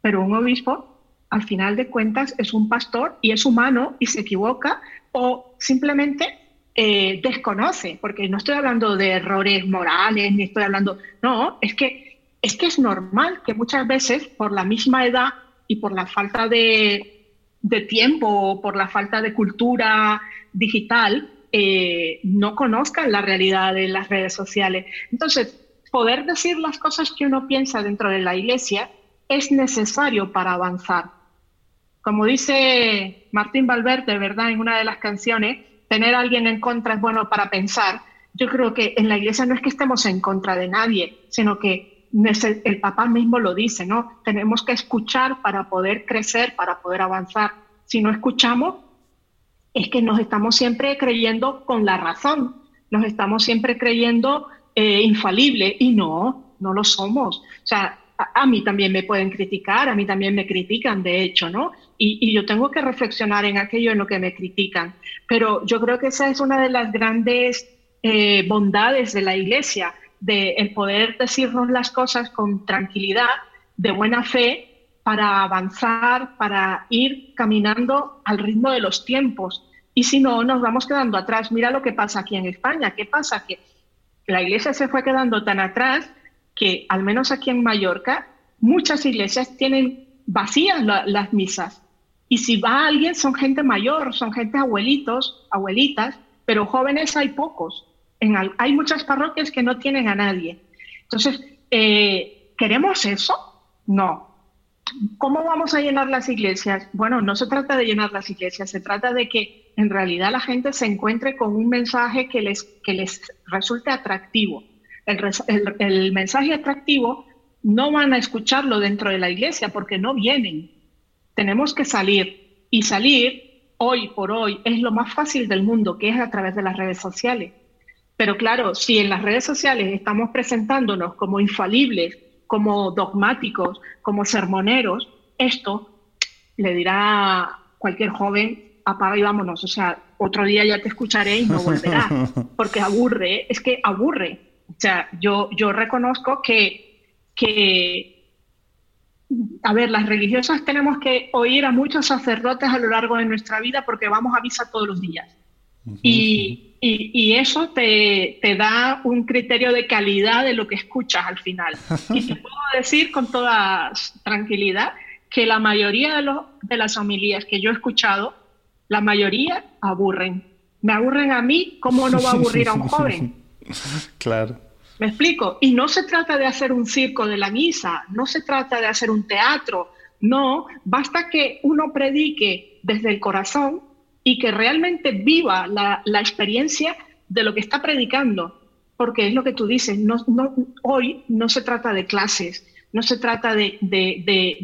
Pero un obispo, al final de cuentas, es un pastor y es humano y se equivoca o simplemente eh, desconoce, porque no estoy hablando de errores morales, ni estoy hablando, no, es que es que es normal que muchas veces por la misma edad y por la falta de, tiempo o por la falta de cultura digital, eh, no conozcan la realidad de las redes sociales. Entonces, poder decir las cosas que uno piensa dentro de la iglesia es necesario para avanzar. Como dice Martín Valverde, ¿verdad? En una de las canciones, tener a alguien en contra es bueno para pensar. Yo creo que en la iglesia no es que estemos en contra de nadie, sino que el papá mismo lo dice, ¿no? Tenemos que escuchar para poder crecer, para poder avanzar. Si no escuchamos, es que nos estamos siempre creyendo con la razón, nos estamos siempre creyendo eh, infalible y no, no lo somos. O sea, a, mí también me pueden criticar, a mí también me critican, de hecho, ¿no? Y, yo tengo que reflexionar en aquello en lo que me critican. Pero yo creo que esa es una de las grandes eh, bondades de la iglesia, de el poder decirnos las cosas con tranquilidad, de buena fe, para avanzar, para ir caminando al ritmo de los tiempos. Y si no, nos vamos quedando atrás. Mira lo que pasa aquí en España. ¿Qué pasa? Que la iglesia se fue quedando tan atrás que, al menos aquí en Mallorca, muchas iglesias tienen vacías las misas. Y si va alguien, son gente mayor, son gente abuelitos, abuelitas, pero jóvenes hay pocos. En, hay muchas parroquias que no tienen a nadie. Entonces, eh, ¿queremos eso? No, ¿Cómo vamos a llenar las iglesias? Bueno, no se trata de llenar las iglesias, se trata de que en realidad la gente se encuentre con un mensaje que les, que les resulte atractivo. El, mensaje atractivo no van a escucharlo dentro de la iglesia porque no vienen. Tenemos que salir y salir hoy por hoy es lo más fácil del mundo, que es a través de las redes sociales. Pero claro, si en las redes sociales estamos presentándonos como infalibles, como dogmáticos, como sermoneros, esto le dirá cualquier joven, apaga y vámonos, o sea, otro día ya te escucharé y no volverá, porque aburre, es que aburre. O sea, yo, yo reconozco que, que, a ver, las religiosas tenemos que oír a muchos sacerdotes a lo largo de nuestra vida porque vamos a misa todos los días. Y, y, eso te, te, da un criterio de calidad de lo que escuchas al final. Y te puedo decir con toda tranquilidad que la mayoría de, los, de las homilías que yo he escuchado, la mayoría aburren. Me aburren a mí, ¿cómo no va a aburrir a un joven? Claro. ¿Me explico? Y no se trata de hacer un circo de la misa, no se trata de hacer un teatro, no, basta que uno predique desde el corazón y que realmente viva la, experiencia de lo que está predicando, porque es lo que tú dices, no, hoy no se trata de clases, no se trata de,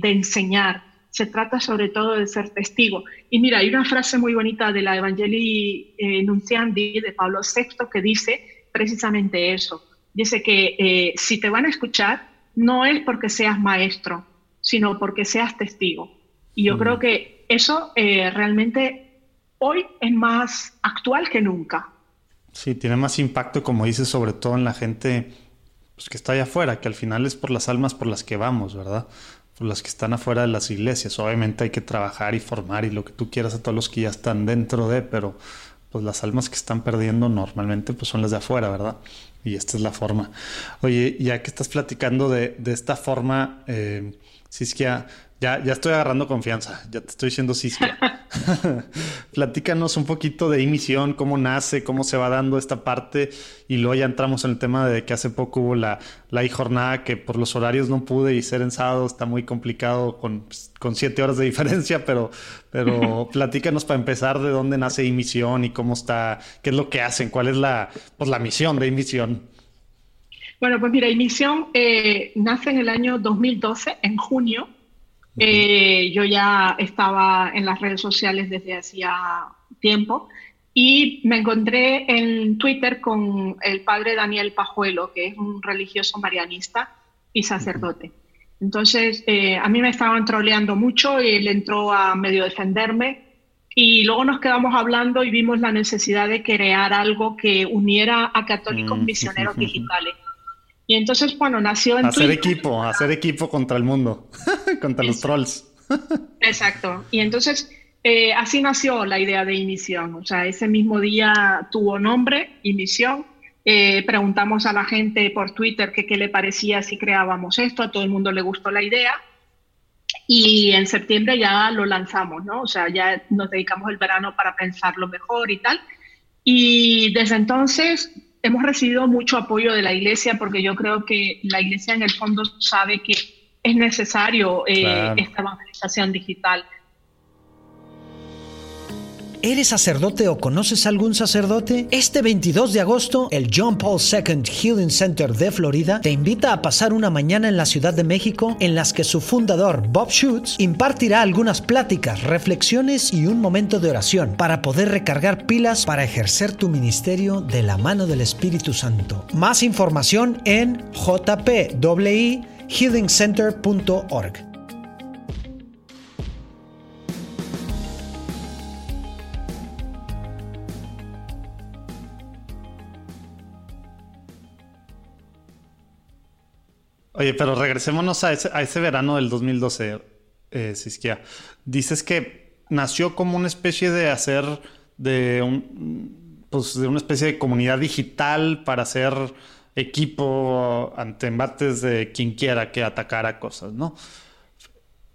enseñar, se trata sobre todo de ser testigo. Y mira, hay una frase muy bonita de la Evangelii eh, Nunciandi de Pablo VI que dice precisamente eso. Dice que eh, si te van a escuchar, no es porque seas maestro, sino porque seas testigo. Y yo creo que eso eh, realmente hoy es más actual que nunca. Sí, tiene más impacto, como dices, sobre todo en la gente pues, que está allá afuera, que al final es por las almas por las que vamos, ¿verdad? Por las que están afuera de las iglesias. Obviamente hay que trabajar y formar y lo que tú quieras a todos los que ya están dentro de, pero pues las almas que están perdiendo normalmente pues son las de afuera, ¿verdad? Y esta es la forma. Oye, ya que estás platicando de, esta forma, eh, Siskia, ya, ya estoy agarrando confianza, ya te estoy diciendo sí. Platícanos un poquito de emisión, cómo nace, cómo se va dando esta parte y luego ya entramos en el tema de que hace poco hubo la, la jornada que por los horarios no pude y ser en sábado está muy complicado con, pues, con siete horas de diferencia, pero, pero platícanos para empezar de dónde nace emisión y cómo está, qué es lo que hacen, cuál es la, pues, la misión de emisión. Bueno, pues mira, emisión eh, nace en el año 2012, en junio eh, yo ya estaba en las redes sociales desde hacía tiempo y me encontré en Twitter con el padre Daniel Pajuelo, que es un religioso marianista y sacerdote. Entonces, eh, a mí me estaban troleando mucho y él entró a medio defenderme y luego nos quedamos hablando y vimos la necesidad de crear algo que uniera a católicos mm. misioneros digitales. Y entonces, bueno, nació en Hacer equipo, hacer equipo contra el mundo, contra los trolls. Exacto. Y entonces, eh, así nació la idea de Imisión. O sea, ese mismo día tuvo nombre, Imisión. Eh, preguntamos a la gente por Twitter que qué le parecía si creábamos esto. A todo el mundo le gustó la idea. Y en septiembre ya lo lanzamos, ¿no? O sea, ya nos dedicamos el verano para pensarlo mejor y tal. Y desde entonces hemos recibido mucho apoyo de la iglesia porque yo creo que la iglesia en el fondo sabe que es necesario eh, esta evangelización digital. ¿Eres sacerdote o conoces algún sacerdote? Este 22 de agosto, el John Paul II Healing Center de Florida te invita a pasar una mañana en la Ciudad de México en las que su fundador, Bob Schutz, impartirá algunas pláticas, reflexiones y un momento de oración para poder recargar pilas para ejercer tu ministerio de la mano del Espíritu Santo. Más información en jpihealingcenter.org. Oye, pero regresémonos a ese, a ese verano del 2012, eh, Siskia. Dices que nació como una especie de hacer de un, pues de una especie de comunidad digital para hacer equipo ante embates de quien quiera que atacara cosas, ¿no?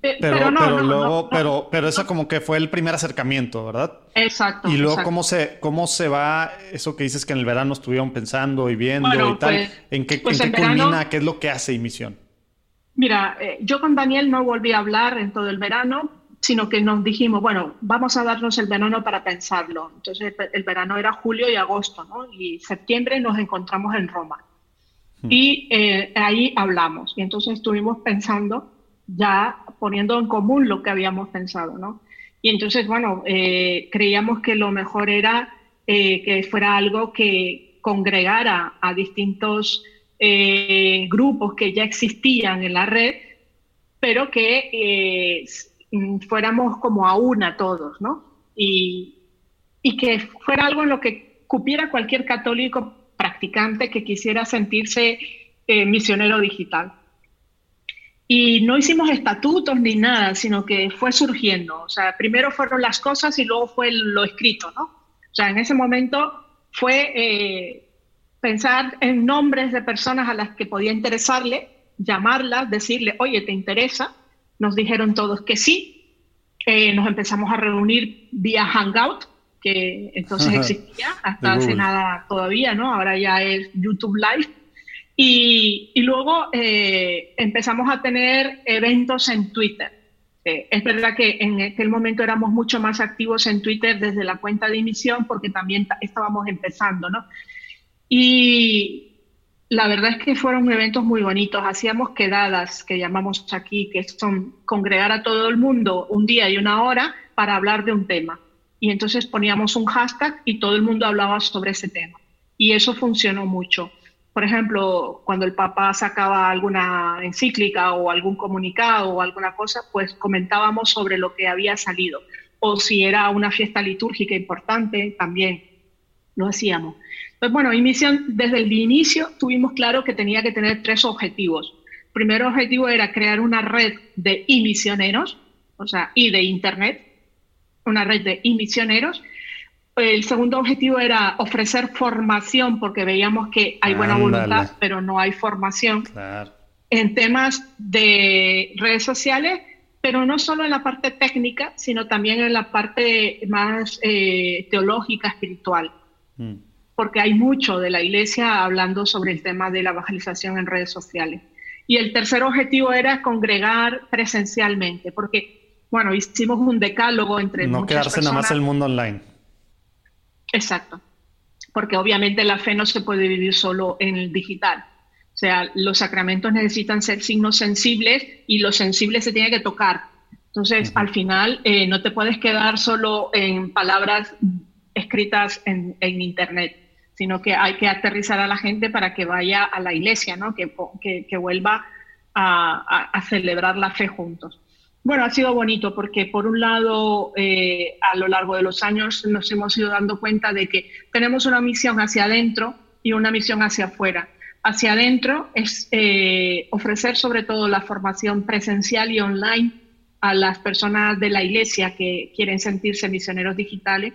Eh, pero, pero, luego, pero, pero eso como que fue el primer acercamiento, ¿verdad? Exacto. Y luego cómo se, cómo se va eso que dices que en el verano estuvieron pensando y viendo y tal. Pues, ¿En qué, pues en qué culmina? ¿Qué es lo que hace Misión? Mira, eh, yo con Daniel no volví a hablar en todo el verano, sino que nos dijimos, bueno, vamos a darnos el verano para pensarlo. Entonces el verano era julio y agosto, ¿no? Y septiembre nos encontramos en Roma. Hmm. Y eh, ahí hablamos. Y entonces estuvimos pensando ya poniendo en común lo que habíamos pensado, ¿no? Y entonces, bueno, eh, creíamos que lo mejor era eh, que fuera algo que congregara a distintos eh, grupos que ya existían en la red, pero que fuéramos como a una todos, ¿no? Y, y que fuera algo en lo que cupiera cualquier católico practicante que quisiera sentirse misionero digital. Y no hicimos estatutos ni nada, sino que fue surgiendo. O sea, primero fueron las cosas y luego fue lo escrito, ¿no? O sea, en ese momento fue eh, pensar en nombres de personas a las que podía interesarle, llamarlas, decirle, oye, ¿te interesa? Nos dijeron todos que sí. Eh, nos empezamos a reunir vía Hangout, que entonces existía, hasta hace nada todavía, ¿no? Ahora ya es YouTube Live. Y, luego eh, empezamos a tener eventos en Twitter. Eh, es verdad que en aquel momento éramos mucho más activos en Twitter desde la cuenta de emisión porque también estábamos empezando, ¿no? Y la verdad es que fueron eventos muy bonitos. Hacíamos quedadas, que llamamos aquí, que son congregar a todo el mundo un día y una hora para hablar de un tema. Y entonces poníamos un hashtag y todo el mundo hablaba sobre ese tema. Y eso funcionó mucho por ejemplo, cuando el Papa sacaba alguna encíclica o algún comunicado o alguna cosa, pues comentábamos sobre lo que había salido. O si era una fiesta litúrgica importante, también lo hacíamos. Pues bueno, mi misión desde el inicio tuvimos claro que tenía que tener tres objetivos. El primer objetivo era crear una red de misioneros, o sea, y de Internet, una red de misioneros el segundo objetivo era ofrecer formación, porque veíamos que hay buena voluntad, pero no hay formación en temas de redes sociales, pero no solo en la parte técnica, sino también en la parte más eh, teológica, espiritual. Mm. Porque hay mucho de la iglesia hablando sobre el tema de la evangelización en redes sociales. Y el tercer objetivo era congregar presencialmente, porque, bueno, hicimos un decálogo entre... No quedarse nada más el mundo online. Exacto, porque obviamente la fe no se puede vivir solo en el digital. O sea, los sacramentos necesitan ser signos sensibles y lo sensible se tiene que tocar. Entonces, al final, eh, no te puedes quedar solo en palabras escritas en, Internet, sino que hay que aterrizar a la gente para que vaya a la iglesia, ¿no? que, que, vuelva a celebrar la fe juntos. Bueno, ha sido bonito porque por un lado, eh, a lo largo de los años nos hemos ido dando cuenta de que tenemos una misión hacia adentro y una misión hacia afuera. Hacia adentro es eh, ofrecer sobre todo la formación presencial y online a las personas de la iglesia que quieren sentirse misioneros digitales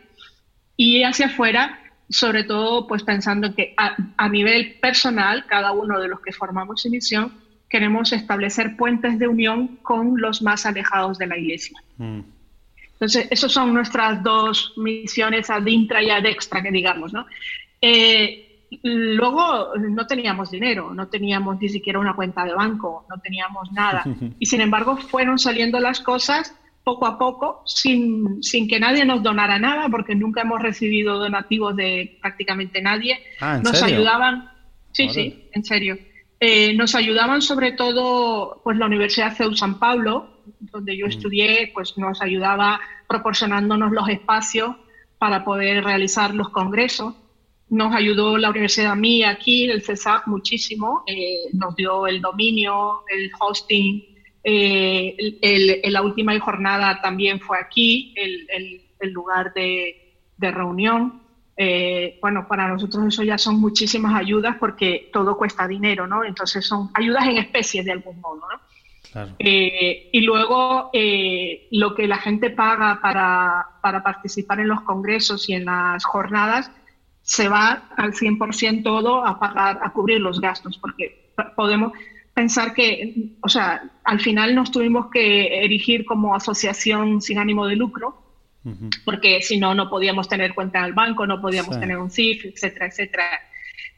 y hacia afuera sobre todo pues pensando en que a, a nivel personal cada uno de los que formamos misión queremos establecer puentes de unión con los más alejados de la iglesia. Mm. Entonces, esas son nuestras dos misiones ad intra y ad extra, que digamos, ¿no? Eh, luego no teníamos dinero, no teníamos ni siquiera una cuenta de banco, no teníamos nada. Y sin embargo, fueron saliendo las cosas poco a poco, sin, sin, que nadie nos donara nada, porque nunca hemos recibido donativos de prácticamente nadie. Ah, ¿en nos serio? ayudaban, sí, sí, en serio. Eh, nos ayudaban sobre todo pues la Universidad CEU San Pablo, donde yo Mm. estudié, pues nos ayudaba proporcionándonos los espacios para poder realizar los congresos. Nos ayudó la Universidad mía aquí, el CESAC, muchísimo. Eh, nos dio el dominio, el hosting. Eh, el- el- la última jornada también fue aquí, el, el- el lugar de, de reunión. Eh, bueno, para nosotros eso ya son muchísimas ayudas porque todo cuesta dinero, ¿no? Entonces son ayudas en especie de algún modo, ¿no? Claro. Eh, y luego eh, lo que la gente paga para, para participar en los congresos y en las jornadas se va al 100% todo a pagar, a cubrir los gastos, porque podemos pensar que, o sea, al final nos tuvimos que erigir como asociación sin ánimo de lucro, Porque si no, no podíamos tener cuenta en el banco, no podíamos Sí. tener un CIF, etcétera, etcétera.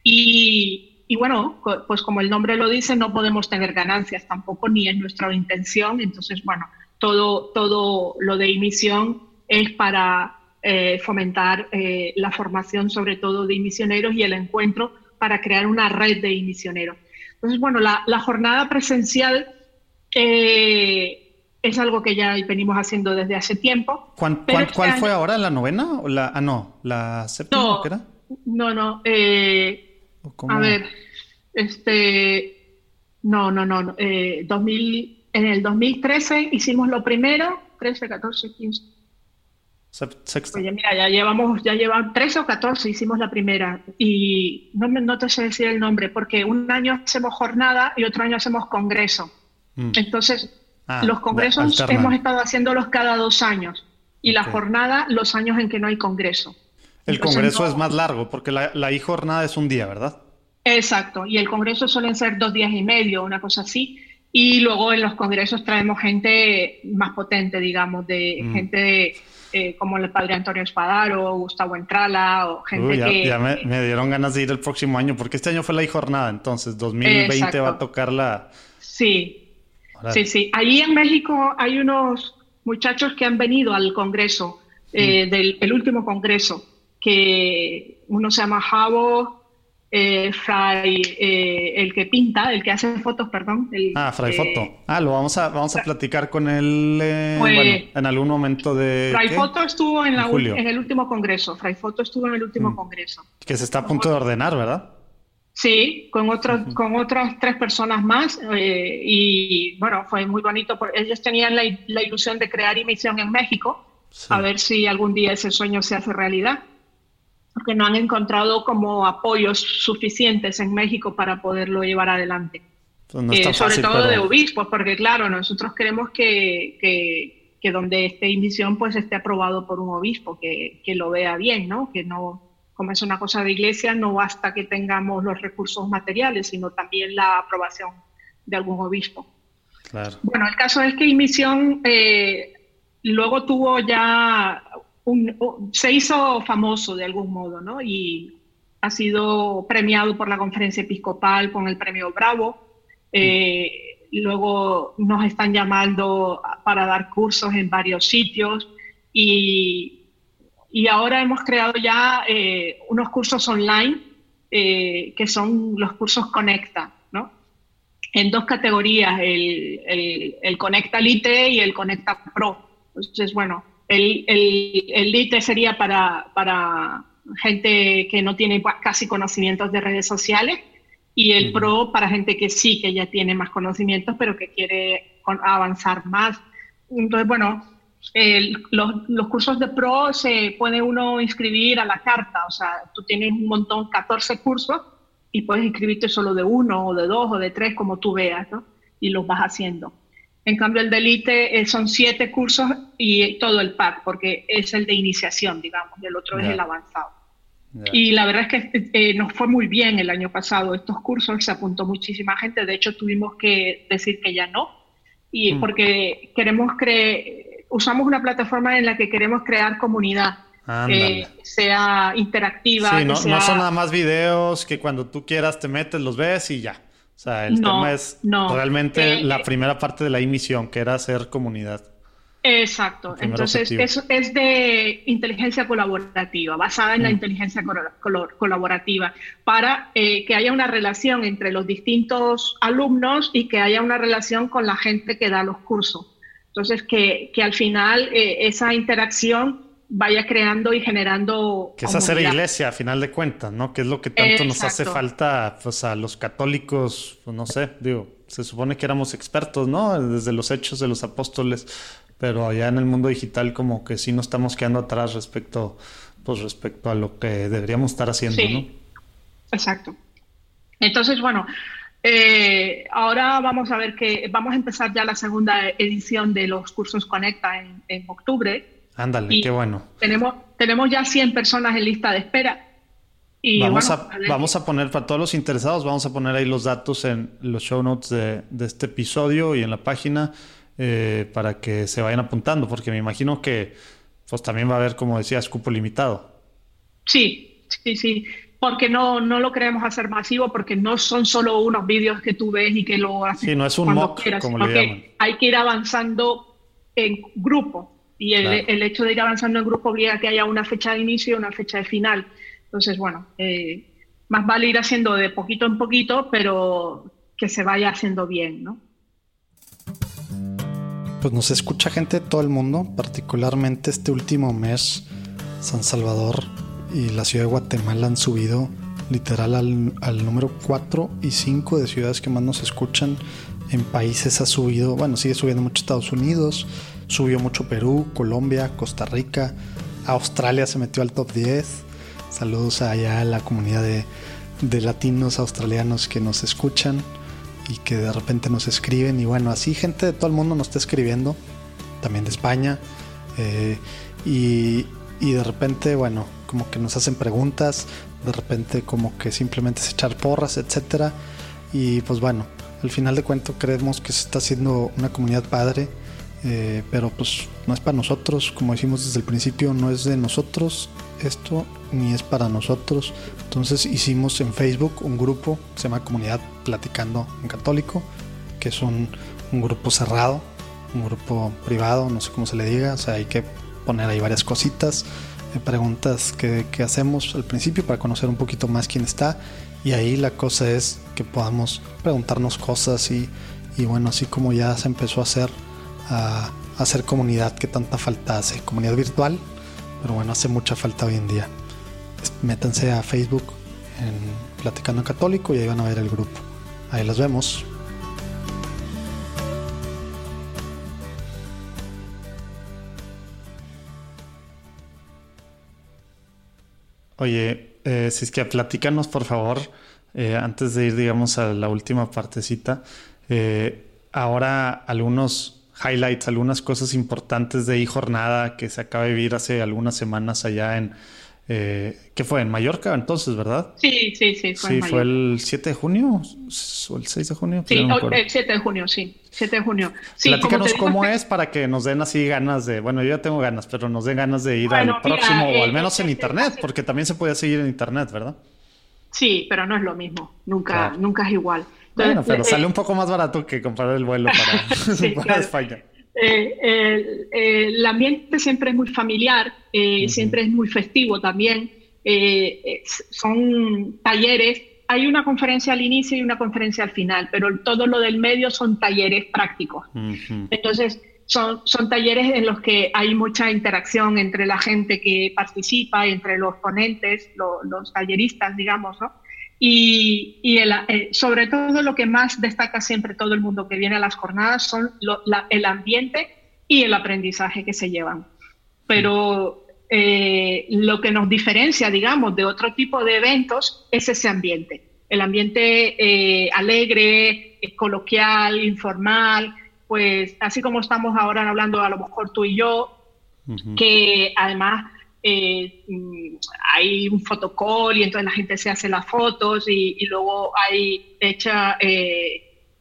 Y, y bueno, pues como el nombre lo dice, no podemos tener ganancias tampoco, ni es nuestra intención. Entonces, bueno, todo, todo lo de emisión es para eh, fomentar eh, la formación, sobre todo de misioneros y el encuentro para crear una red de misioneros. Entonces, bueno, la, la jornada presencial eh, es algo que ya venimos haciendo desde hace tiempo. ¿Cuán- Pero cuán- este ¿Cuál año- fue ahora? ¿La novena? ¿O la, ah, no, la séptima No, ¿o qué era? no, no. eh, a ver, este, no, no, no. no, eh, 2000, en el 2013 hicimos lo primero, 13, 14, 15. Sep- Sexta. Oye, mira, ya llevamos, ya llevan 13 o 14 hicimos la primera y no te sé decir el nombre porque un año hacemos jornada y otro año hacemos congreso. Mm. Entonces, Ah, los congresos hemos estado haciéndolos cada dos años y la jornada los años en que no hay congreso. El Entonces, congreso no- es más largo porque la, la I-jornada es un día, ¿verdad? Exacto, y el congreso suelen ser dos días y medio, una cosa así. Y luego en los congresos traemos gente más potente, digamos, de Mm. gente eh, como el padre Antonio Espadaro, Gustavo Entrala, o gente Uy, ya que... ya me, me dieron ganas de ir el próximo año porque este año fue la I-jornada, entonces 2020 Exacto. va a tocar la... Sí, Sí, sí. Allí en México hay unos muchachos que han venido al congreso, eh, del el último congreso, que uno se llama Javo, eh, Fray, eh, el que pinta, el que hace fotos, perdón. el, Ah, Fray Foto. Ah, lo vamos a, vamos a platicar con él eh, Pues- bueno, en algún momento de... Fray ¿qué? Foto estuvo en, la En en el último congreso. Fray Foto estuvo en el último Mm. congreso. Que se está a punto de ordenar, ¿verdad? Sí, con, otros, con otras tres personas más. eh, y bueno, fue muy bonito. Porque ellos tenían la, la ilusión de crear emisión en México. Sí. A ver si algún día ese sueño se hace realidad. Porque no han encontrado como apoyos suficientes en México para poderlo llevar adelante. Pues no Eh, sobre fácil, todo pero- de obispos, porque claro, nosotros queremos que, que, que donde esté emisión pues esté aprobado por un obispo, que, que lo vea bien, ¿no? Que no, como es una cosa de iglesia, no basta que tengamos los recursos materiales, sino también la aprobación de algún obispo. Claro. Bueno, el caso es que Emisión eh, luego tuvo ya un, se hizo famoso de algún modo, ¿no? Y ha sido premiado por la conferencia episcopal con el premio Bravo. Eh, luego nos están llamando para dar cursos en varios sitios y, y ahora hemos creado ya eh, unos cursos online eh, que son los cursos Conecta, ¿no? en dos categorías, el, el, el, Conecta Lite y el Conecta Pro. Entonces, bueno, el, el, Lite sería para, para, gente que no tiene casi conocimientos de redes sociales y el uh -huh. Pro para gente que sí, que ya tiene más conocimientos, pero que quiere avanzar más. Entonces, bueno, el, los, los, cursos de Pro se puede uno inscribir a la carta, o sea, tú tienes un montón, 14 cursos, y puedes inscribirte solo de uno o de dos o de tres, como tú veas, ¿no? Y los vas haciendo. En cambio, el de Elite eh, son siete cursos y todo el pack, porque es el de iniciación, digamos, y el otro yeah. es el avanzado. Yeah. Y la verdad es que eh, nos fue muy bien el año pasado estos cursos, se apuntó muchísima gente, de hecho tuvimos que decir que ya no, y mm. porque queremos creer, usamos una plataforma en la que queremos crear comunidad. Eh, sea interactiva. Sí, no, sea... no, son nada más videos que cuando tú quieras te metes, los ves y ya. O sea, el no, tema es no. realmente eh, la primera parte de la emisión, que era hacer comunidad. Exacto. Entonces, eso es de inteligencia colaborativa, basada en la mm. inteligencia colaborativa, para eh, que haya una relación entre los distintos alumnos y que haya una relación con la gente que da los cursos. Entonces, que, que al final eh, esa interacción vaya creando y generando. Que es hacer iglesia, a final de cuentas, ¿no? Que es lo que tanto nos hace falta pues, a los católicos, pues, no sé, digo, se supone que éramos expertos, ¿no? Desde los hechos de los apóstoles, pero allá en el mundo digital como que sí nos estamos quedando atrás respecto, pues respecto a lo que deberíamos estar haciendo, ¿no? Exacto. Entonces, bueno, eh, ahora vamos a ver que vamos a empezar ya la segunda edición de los cursos Conecta en, en octubre. Ándale, qué bueno. Tenemos, tenemos ya 100 personas en lista de espera. Y vamos, a, vamos a poner, para todos los interesados, vamos a poner ahí los datos en los show notes de, este episodio y en la página eh, para que se vayan apuntando, porque me imagino que pues también va a haber, como decías, cupo limitado. Sí, sí, sí, porque no, no lo queremos hacer masivo, porque no son solo unos vídeos que tú ves y que lo haces. Sí, no es un mock, como le llaman. Hay que ir avanzando en grupo y el, hecho de ir avanzando en grupo obliga a que haya una fecha de inicio y una fecha de final. Entonces, bueno, eh, más vale ir haciendo de poquito en poquito, pero que se vaya haciendo bien, ¿no? Pues nos escucha gente de todo el mundo, particularmente este último mes, San Salvador y la ciudad de Guatemala han subido literal al, al número 4 y 5 de ciudades que más nos escuchan. En países ha subido, bueno, sigue subiendo mucho Estados Unidos, Subió mucho Perú, Colombia, Costa Rica, Australia se metió al top 10. Saludos allá a la comunidad de, latinos australianos que nos escuchan y que de repente nos escriben. Y bueno, así gente de todo el mundo nos está escribiendo, también de España. Eh, y, y, de repente, bueno, como que nos hacen preguntas, de repente como que simplemente es echar porras, etcétera. Y pues bueno, al final de cuentas creemos que se está haciendo una comunidad padre eh, pero pues no es para nosotros, como decimos desde el principio, no es de nosotros esto, ni es para nosotros. Entonces hicimos en Facebook un grupo se llama Comunidad Platicando en Católico, que es un, grupo cerrado, un grupo privado, no sé cómo se le diga, o sea, hay que poner ahí varias cositas, eh, preguntas que, hacemos al principio para conocer un poquito más quién está, y ahí la cosa es que podamos preguntarnos cosas y, y bueno, así como ya se empezó a hacer a, hacer comunidad que tanta falta hace, comunidad virtual, pero bueno, hace mucha falta hoy en día. Métanse a Facebook en Platicando Católico y ahí van a ver el grupo. Ahí los vemos. Oye, eh, si es que platícanos por favor, eh, antes de ir, digamos, a la última partecita, eh, ahora algunos highlights, algunas cosas importantes de I-Jornada que se acaba de vivir hace algunas semanas allá en... Eh, ¿Qué fue? ¿En Mallorca entonces, verdad? Sí, sí, sí. Fue sí, fue el 7 de junio o el 6 de junio. Sí, el 7 de junio, sí. 7 de junio. Sí, Platícanos cómo es para que nos den así ganas de, bueno, yo ya tengo ganas, pero nos den ganas de ir al próximo, o al menos en internet, porque también se puede seguir en internet, ¿verdad? Sí, pero no es lo mismo, nunca, nunca es igual. Bueno, pero sale un poco más barato que comprar el vuelo para, España. Eh, el ambiente siempre es muy familiar, eh, siempre es muy festivo también. Eh, son talleres, hay una conferencia al inicio y una conferencia al final, pero todo lo del medio son talleres prácticos. Entonces, son, son talleres en los que hay mucha interacción entre la gente que participa, entre los ponentes, los talleristas, digamos, ¿no? Y, eh, sobre todo lo que más destaca siempre todo el mundo que viene a las jornadas son el ambiente y el aprendizaje que se llevan. Pero eh, lo que nos diferencia, digamos, de otro tipo de eventos es ese ambiente. El ambiente eh, alegre, coloquial, informal, pues así como estamos ahora hablando a lo mejor tú y yo, que además eh, mm, hay un fotocall y entonces la gente se hace las fotos y, luego hay hecha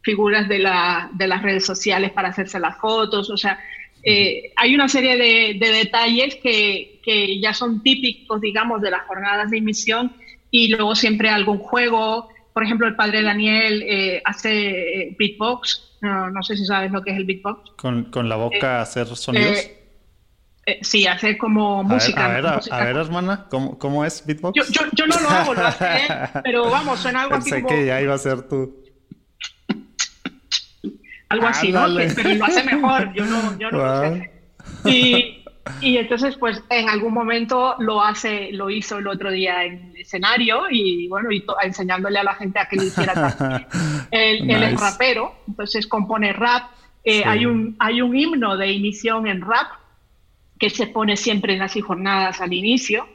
figuras de, la, de, las redes sociales para hacerse las fotos, o sea, eh, hay una serie de, detalles que, que, ya son típicos, digamos, de las jornadas de emisión y luego siempre algún juego, por ejemplo, el padre Daniel eh, hace beatbox, no, sé si sabes lo que es el beatbox. ¿Con, con la boca hacer sonidos? sí, hacer como música. a, ver, a, ver, hermana, ¿cómo, ¿cómo, es beatbox? Yo, yo, yo, no lo hago, lo hace pero vamos, suena algo Pensé así como... que ya iba a ser tú. Algo así, ¿no? pero lo hace mejor, yo no, yo no lo sé. Y, y entonces, pues en algún momento lo hace, lo hizo el otro día en el escenario y bueno, y enseñándole a la gente a que lo hiciera también. Él, es rapero, entonces compone rap. Eh, hay, un, hay un himno de emisión en rap que se pone siempre en las jornadas al inicio.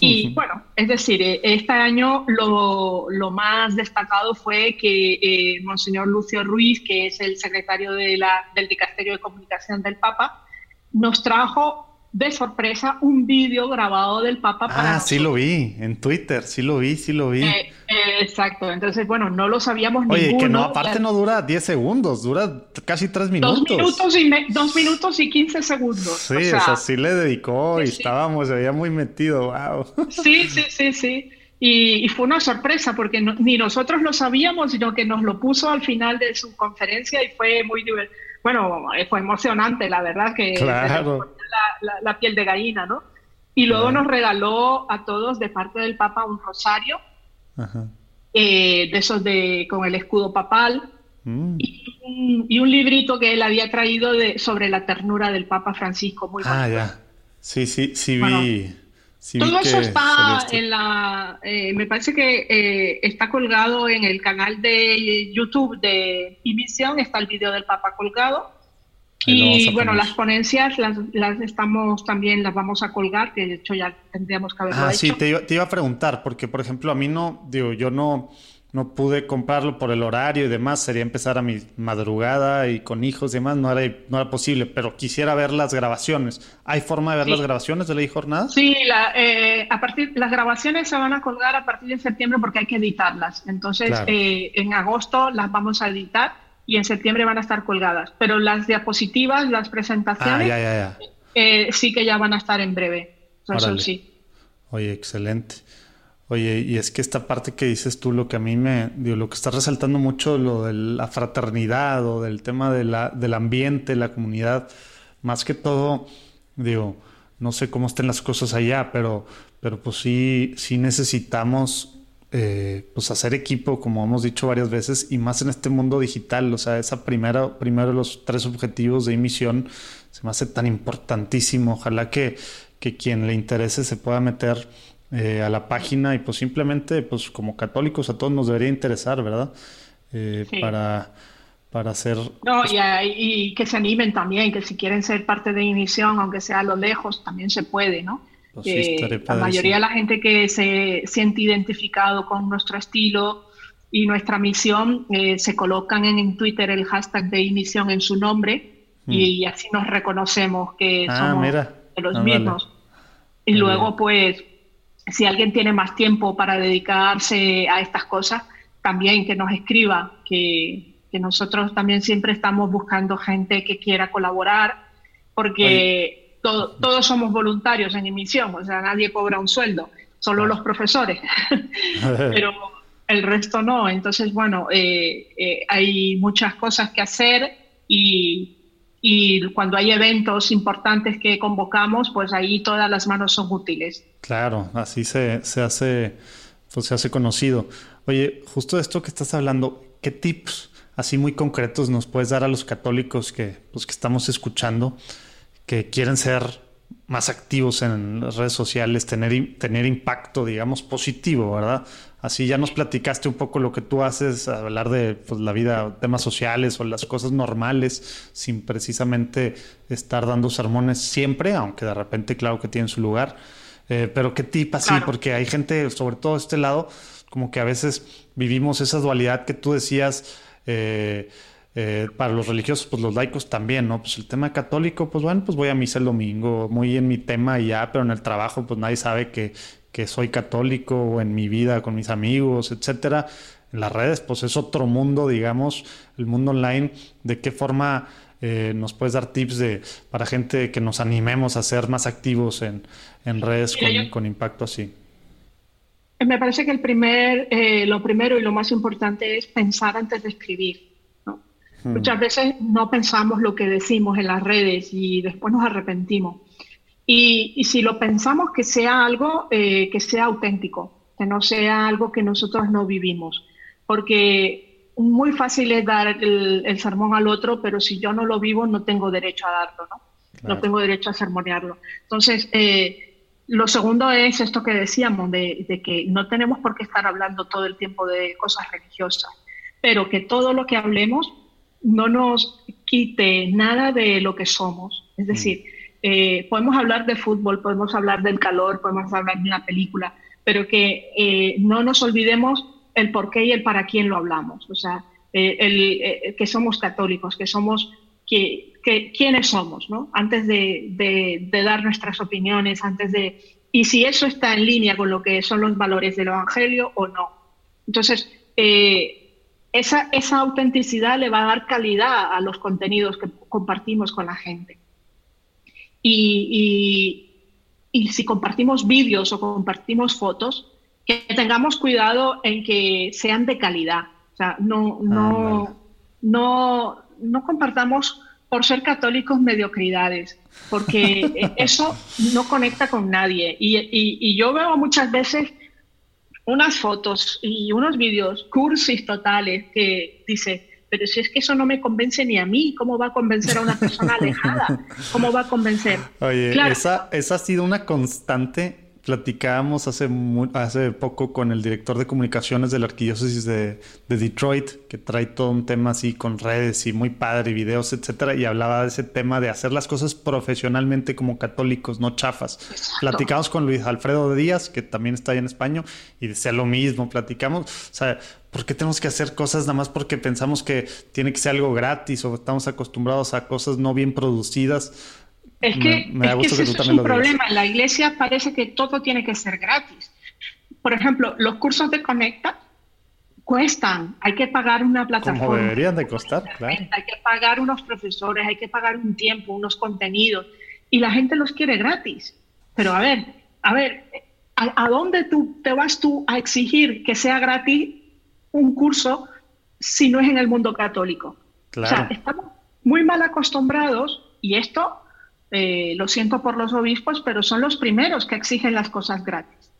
Y bueno, es decir, eh, este año lo, lo más destacado fue que eh, Monseñor Lucio Ruiz, que es el secretario de la, del Dicasterio de Comunicación del Papa, nos trajo de sorpresa un vídeo grabado del Papa. Para ah, sí lo vi, en Twitter, sí lo vi, sí lo vi. Eh, eh, exacto, entonces bueno, no lo sabíamos Oye, que no, aparte no dura 10 segundos, dura casi 3 minutos. Dos minutos y, dos minutos y 15 segundos. Sí, o sea, sí le dedicó y estábamos, se veía muy metido, wow. Sí, sí, sí, sí. Y, fue una sorpresa porque ni nosotros lo sabíamos, sino que nos lo puso al final de su conferencia y fue muy divertido bueno, fue emocionante, la verdad, que la, piel de gallina, ¿no? Y luego nos regaló a todos de parte del Papa un rosario, eh, de esos de, con el escudo papal, mm. y, un, librito que él había traído de, sobre la ternura del Papa Francisco. Muy ah, ya. Sí, sí, sí vi. Todo eso está en la, eh, me parece que eh, está colgado en el canal de YouTube de Imisión, está el video del Papa colgado. Y bueno, las ponencias las, las, estamos también, las vamos a colgar, que de hecho ya tendríamos que haberlo ah, sí, te iba, te iba a preguntar, porque por ejemplo a mí no, digo, yo no no pude comprarlo por el horario y demás, sería empezar a mi madrugada y con hijos y demás, no era, no era posible, pero quisiera ver las grabaciones. ¿Hay forma de ver las grabaciones de la jornada? Sí, eh, a partir, las grabaciones se van a colgar a partir de septiembre porque hay que editarlas. Entonces, eh, en agosto las vamos a editar y en septiembre van a estar colgadas. Pero las diapositivas, las presentaciones, ah, eh, sí que ya van a estar en breve. Eso sí. Oye, excelente. Oye, y es que esta parte que dices tú, lo que a mí me, digo, lo que está resaltando mucho, lo de la fraternidad o del tema de la, del ambiente, la comunidad, más que todo, digo, no sé cómo estén las cosas allá, pero, pero pues sí, sí necesitamos eh, pues hacer equipo, como hemos dicho varias veces, y más en este mundo digital, o sea, esa primera, primero los tres objetivos de emisión se me hace tan importantísimo. Ojalá que, que quien le interese se pueda meter eh, a la página y pues simplemente pues como católicos a todos nos debería interesar, ¿verdad? Eh, para, para hacer... No, y, que se animen también, que si quieren ser parte de Inición, aunque sea a lo lejos, también se puede, ¿no? Pues la mayoría de la gente que se siente identificado con nuestro estilo y nuestra misión eh, se colocan en, Twitter el hashtag de Inición en su nombre y, mm. así nos reconocemos que ah, somos de los mismos. Y luego, pues, si alguien tiene más tiempo para dedicarse a estas cosas, también que nos escriba, que, nosotros también siempre estamos buscando gente que quiera colaborar, porque todos somos voluntarios en emisión, o sea, nadie cobra un sueldo, solo los profesores, pero el resto no. Entonces, bueno, eh, eh, hay muchas cosas que hacer y y cuando hay eventos importantes que convocamos, pues ahí todas las manos son útiles. Claro, así se, se hace, pues se hace conocido. Oye, justo de esto que estás hablando, ¿qué tips así muy concretos nos puedes dar a los católicos que, pues, que estamos escuchando, que quieren ser más activos en las redes sociales, tener, tener impacto, digamos, positivo, ¿verdad? Así ya nos platicaste un poco lo que tú haces, hablar de pues, la vida, temas sociales o las cosas normales, sin precisamente estar dando sermones siempre, aunque de repente claro que tienen su lugar. Eh, pero qué tip así, porque hay gente, sobre todo este lado, como que a veces vivimos esa dualidad que tú decías. Eh, eh, para los religiosos, pues los laicos también, ¿no? Pues el tema católico, pues bueno, pues voy a misa el domingo, muy en mi tema y ya, pero en el trabajo, pues nadie sabe que, que soy católico o en mi vida con mis amigos, etcétera. En las redes, pues es otro mundo, digamos, el mundo online. ¿De qué forma eh, nos puedes dar tips de para gente que nos animemos a ser más activos en, en redes con, con impacto así? Me parece que el primer, eh, lo primero y lo más importante es pensar antes de escribir. Hmm. Muchas veces no pensamos lo que decimos en las redes y después nos arrepentimos. Y, si lo pensamos, que sea algo eh, que sea auténtico, que no sea algo que nosotros no vivimos. Porque muy fácil es dar el, sermón al otro, pero si yo no lo vivo, no tengo derecho a darlo, ¿no? No tengo derecho a sermonearlo. Entonces, eh, lo segundo es esto que decíamos, de, de, que no tenemos por qué estar hablando todo el tiempo de cosas religiosas, pero que todo lo que hablemos no nos quite nada de lo que somos. Es decir, eh, podemos hablar de fútbol, podemos hablar del calor, podemos hablar de una película, pero que eh, no nos olvidemos el por qué y el para quién lo hablamos. O sea, eh, el, que somos católicos, que somos que, quiénes somos, ¿no? Antes de, de, dar nuestras opiniones, antes de y si eso está en línea con lo que son los valores del Evangelio o no. Entonces, esa, esa autenticidad le va a dar calidad a los contenidos que compartimos con la gente. Y, y, si compartimos vídeos o compartimos fotos, que tengamos cuidado en que sean de calidad. O sea, no, no, no, no compartamos por ser católicos mediocridades, porque eso no conecta con nadie. Y, y, y, yo veo muchas veces unas fotos y unos vídeos cursis totales que dice, pero si es que eso no me convence ni a mí, ¿cómo va a convencer a una persona alejada? ¿Cómo va a convencer? Oye, esa, esa ha sido una constante Platicábamos hace, hace poco con el director de comunicaciones de la arquidiócesis de, Detroit, que trae todo un tema así con redes y muy padre, videos, etcétera, y hablaba de ese tema de hacer las cosas profesionalmente como católicos, no chafas. Platicamos con Luis Alfredo Díaz, que también está ahí en España, y decía lo mismo. Platicamos, o sea, ¿por qué tenemos que hacer cosas nada más porque pensamos que tiene que ser algo gratis o estamos acostumbrados a cosas no bien producidas? Es que, ese es un problema. En la iglesia parece que todo tiene que ser gratis. Por ejemplo, los cursos de Conecta cuestan. Hay que pagar una plataforma. Como deberían de costar, claro. Hay que pagar unos profesores, hay que pagar un tiempo, unos contenidos. Y la gente los quiere gratis. Pero a ver, a ver, ¿a, dónde tú te vas tú a exigir que sea gratis un curso si no es en el mundo católico? Claro. O sea, estamos muy mal acostumbrados y esto eh, lo siento por los obispos, pero son los primeros que exigen las cosas gratis.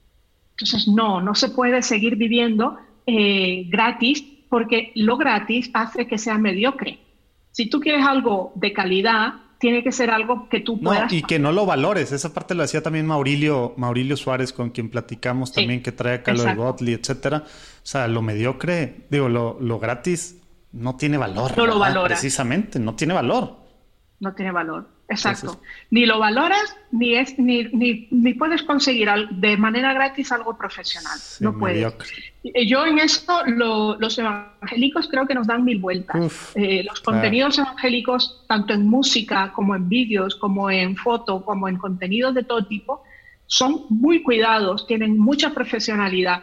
Entonces, no, no se puede seguir viviendo eh, gratis porque lo gratis hace que sea mediocre. Si tú quieres algo de calidad, tiene que ser algo que tú puedas. y que no lo valores. Esa parte lo decía también Maurilio, Maurilio Suárez, con quien platicamos también, que trae acá lo de Gottlieb, etcétera. O sea, lo mediocre, digo, lo, lo gratis no tiene valor. No lo valora. Precisamente, no tiene valor. No tiene valor. Exacto. ni lo valoras, ni, es, ni, ni, puedes conseguir de manera gratis algo profesional. no puedes. Yo en esto, los evangélicos creo que nos dan mil vueltas. Eh, los contenidos evangélicos, tanto en música como en vídeos, como en foto, como en contenidos de todo tipo, son muy cuidados, tienen mucha profesionalidad.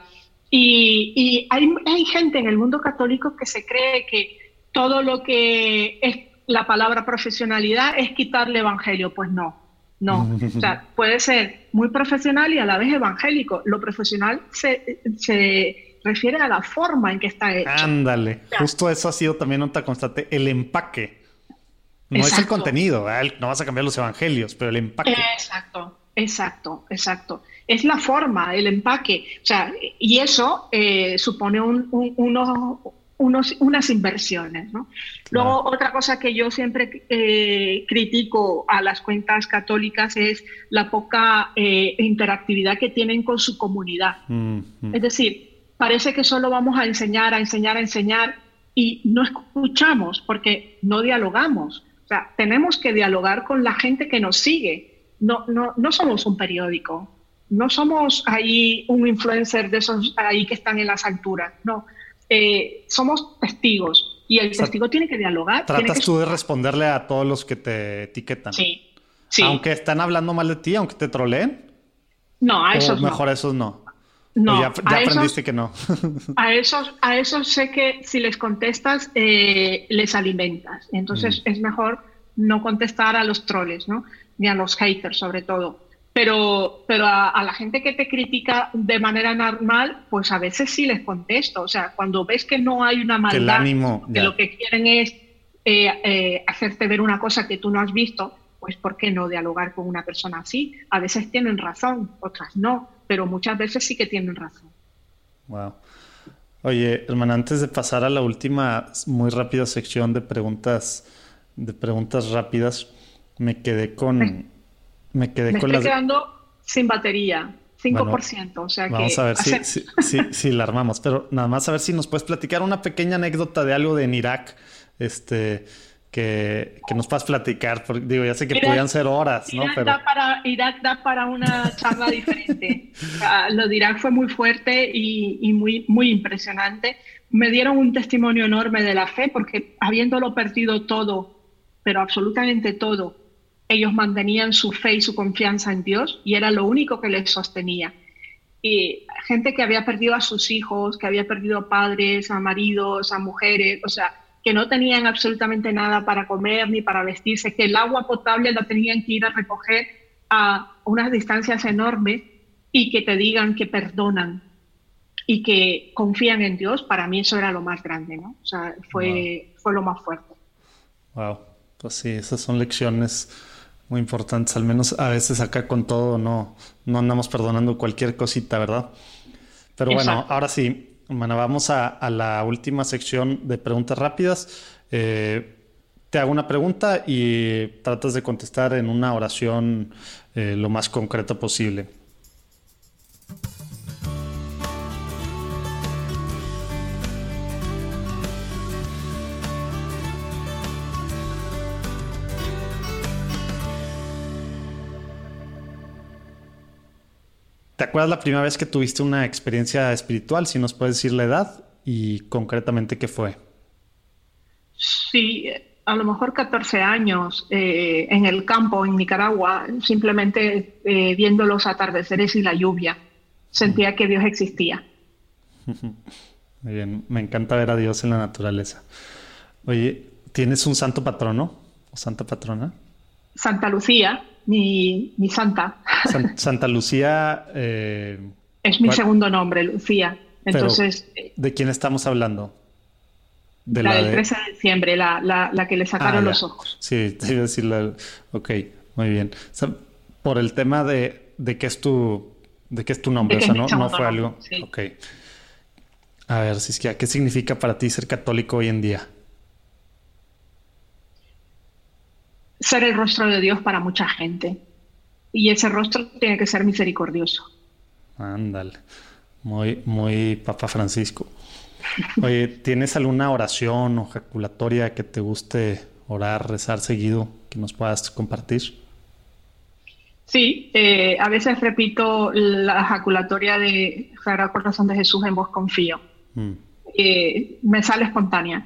Y, y hay, hay gente en el mundo católico que se cree que todo lo que es la palabra profesionalidad es quitarle evangelio. Pues no, no. O sea, puede ser muy profesional y a la vez evangélico. Lo profesional se, se refiere a la forma en que está hecho. Ándale, justo eso ha sido también otra constante, el empaque. No es el contenido, no vas a cambiar los evangelios, pero el empaque. Exacto, exacto, exacto. Es la forma, el empaque. O sea, y eso eh, supone un, un, unos unos, unas inversiones. ¿no? Luego, otra cosa que yo siempre eh, critico a las cuentas católicas es la poca eh, interactividad que tienen con su comunidad. Mm, mm. Es decir, parece que solo vamos a enseñar, a enseñar, a enseñar y no escuchamos porque no dialogamos. O sea, tenemos que dialogar con la gente que nos sigue. No, no, no somos un periódico, no somos ahí un influencer de esos ahí que están en las alturas, no eh, somos testigos y el testigo tiene que dialogar. Tratas tú de responderle a todos los que te etiquetan. Sí. Aunque están hablando mal de ti, aunque te troleen. No, a esos mejor a esos no. No, ya, aprendiste que no. a esos, a esos sé que si les contestas, eh, les alimentas. Entonces mm. es mejor no contestar a los troles, ¿no? Ni a los haters, sobre todo. Pero, pero a, la gente que te critica de manera normal, pues a veces sí les contesto. O sea, cuando ves que no hay una maldad, que lo que quieren es eh, eh, hacerte ver una cosa que tú no has visto, pues ¿por qué no dialogar con una persona así? A veces tienen razón, otras no, pero muchas veces sí que tienen razón. Wow. Oye, hermana, antes de pasar a la última muy rápida sección de preguntas, de preguntas rápidas, me quedé con, me quedé me con estoy quedando sin batería. 5%, o sea vamos a ver si, si, la armamos, pero nada más a ver si nos puedes platicar una pequeña anécdota de algo de en Irak, este, que, que nos puedas platicar, porque digo, ya sé que podían ser horas, ¿no? Irak, da para, Irak da para una charla diferente. lo de Irak fue muy fuerte y, y, muy, muy impresionante. Me dieron un testimonio enorme de la fe, porque habiéndolo perdido todo, pero absolutamente todo, ellos mantenían su fe y su confianza en Dios y era lo único que les sostenía. Y gente que había perdido a sus hijos, que había perdido a padres, a maridos, a mujeres, o sea, que no tenían absolutamente nada para comer ni para vestirse, que el agua potable la tenían que ir a recoger a unas distancias enormes y que te digan que perdonan y que confían en Dios, para mí eso era lo más grande, ¿no? O sea, fue, fue lo más fuerte. Wow, pues sí, esas son lecciones muy importantes. Al menos a veces acá con todo no, no andamos perdonando cualquier cosita, ¿verdad? Pero bueno, ahora sí, bueno, vamos a, la última sección de preguntas rápidas. Eh, te hago una pregunta y tratas de contestar en una oración eh, lo más concreta posible. ¿Te acuerdas la primera vez que tuviste una experiencia espiritual? Si nos puedes decir la edad y concretamente qué fue. Sí, a lo mejor 14 años eh, en el campo, en Nicaragua, simplemente eh, viendo los atardeceres y la lluvia. Sentía que Dios existía. Muy bien, me encanta ver a Dios en la naturaleza. Oye, ¿tienes un santo patrono o santa patrona? Santa Lucía mi, santa. santa Lucía. Eh, es mi segundo nombre, Lucía. Entonces. ¿De quién estamos hablando? De la, del 13 de diciembre, la, que le sacaron ah, los ojos. Sí, te iba a decir la. Ok, muy bien. por el tema de, de qué es tu. De qué es tu nombre, o sea, no, no fue algo. Ok. A ver, Siskia, ¿qué significa para ti ser católico hoy en día? Ser el rostro de Dios para mucha gente. Y ese rostro tiene que ser misericordioso. Ándale. Muy, muy Papa Francisco. Oye, ¿tienes alguna oración o ejaculatoria que te guste orar, rezar seguido, que nos puedas compartir? Sí, eh, a veces repito la ejaculatoria de Sagrado Corazón de Jesús en vos confío. Mm. Eh, me sale espontánea.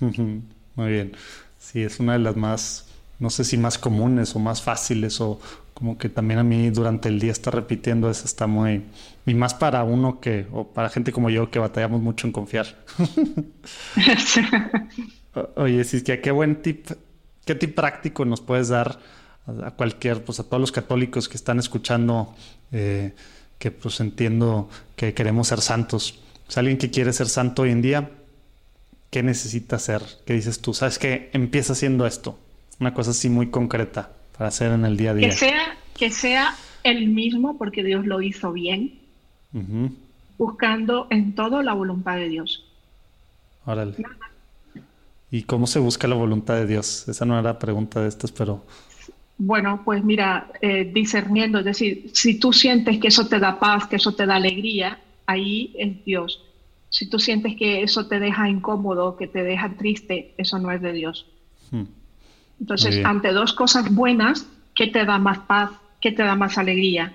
Muy bien. Sí, es una de las más no sé si más comunes o más fáciles o como que también a mí durante el día estar repitiendo eso está muy... Y más para uno que, o para gente como yo que batallamos mucho en confiar. Oye, si que qué buen tip, qué tip práctico nos puedes dar a cualquier, pues a todos los católicos que están escuchando, eh, que pues entiendo que queremos ser santos. Alguien que quiere ser santo hoy en día, ¿qué necesita hacer? ¿Qué dices tú? ¿Sabes qué? Empieza haciendo esto una cosa así muy concreta para hacer en el día a día. Que sea, que sea el mismo porque Dios lo hizo bien, buscando en todo la voluntad de Dios. Órale. ¿Y cómo se busca la voluntad de Dios? Esa no era pregunta de estas, pero... Bueno, pues mira, eh, discerniendo, es decir, si tú sientes que eso te da paz, que eso te da alegría, ahí es Dios. Si tú sientes que eso te deja incómodo, que te deja triste, eso no es de Dios. Hmm. Entonces, ante dos cosas buenas, ¿qué te da más paz? ¿Qué te da más alegría?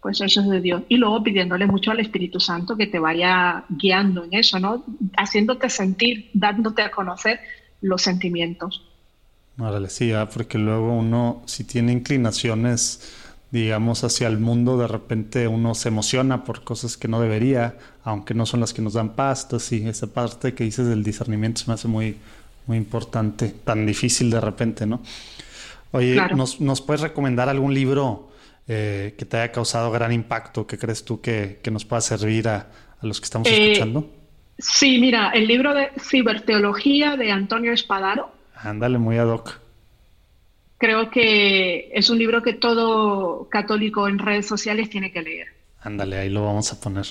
Pues eso es de Dios. Y luego pidiéndole mucho al Espíritu Santo que te vaya guiando en eso, ¿no? Haciéndote sentir, dándote a conocer los sentimientos. Órale, sí, ah, porque luego uno, si tiene inclinaciones, digamos, hacia el mundo, de repente uno se emociona por cosas que no debería, aunque no son las que nos dan paz. Entonces, sí, esa parte que dices del discernimiento se me hace muy, muy importante, tan difícil de repente, ¿no? Oye, ¿nos, ¿nos, puedes recomendar algún libro eh, que te haya causado gran impacto, que crees tú que, nos pueda servir a, los que estamos eh, escuchando? Sí, mira, el libro de ciberteología de Antonio Espadaro. Ándale, muy ad hoc. Creo que es un libro que todo católico en redes sociales tiene que leer. Ándale, ahí lo vamos a poner.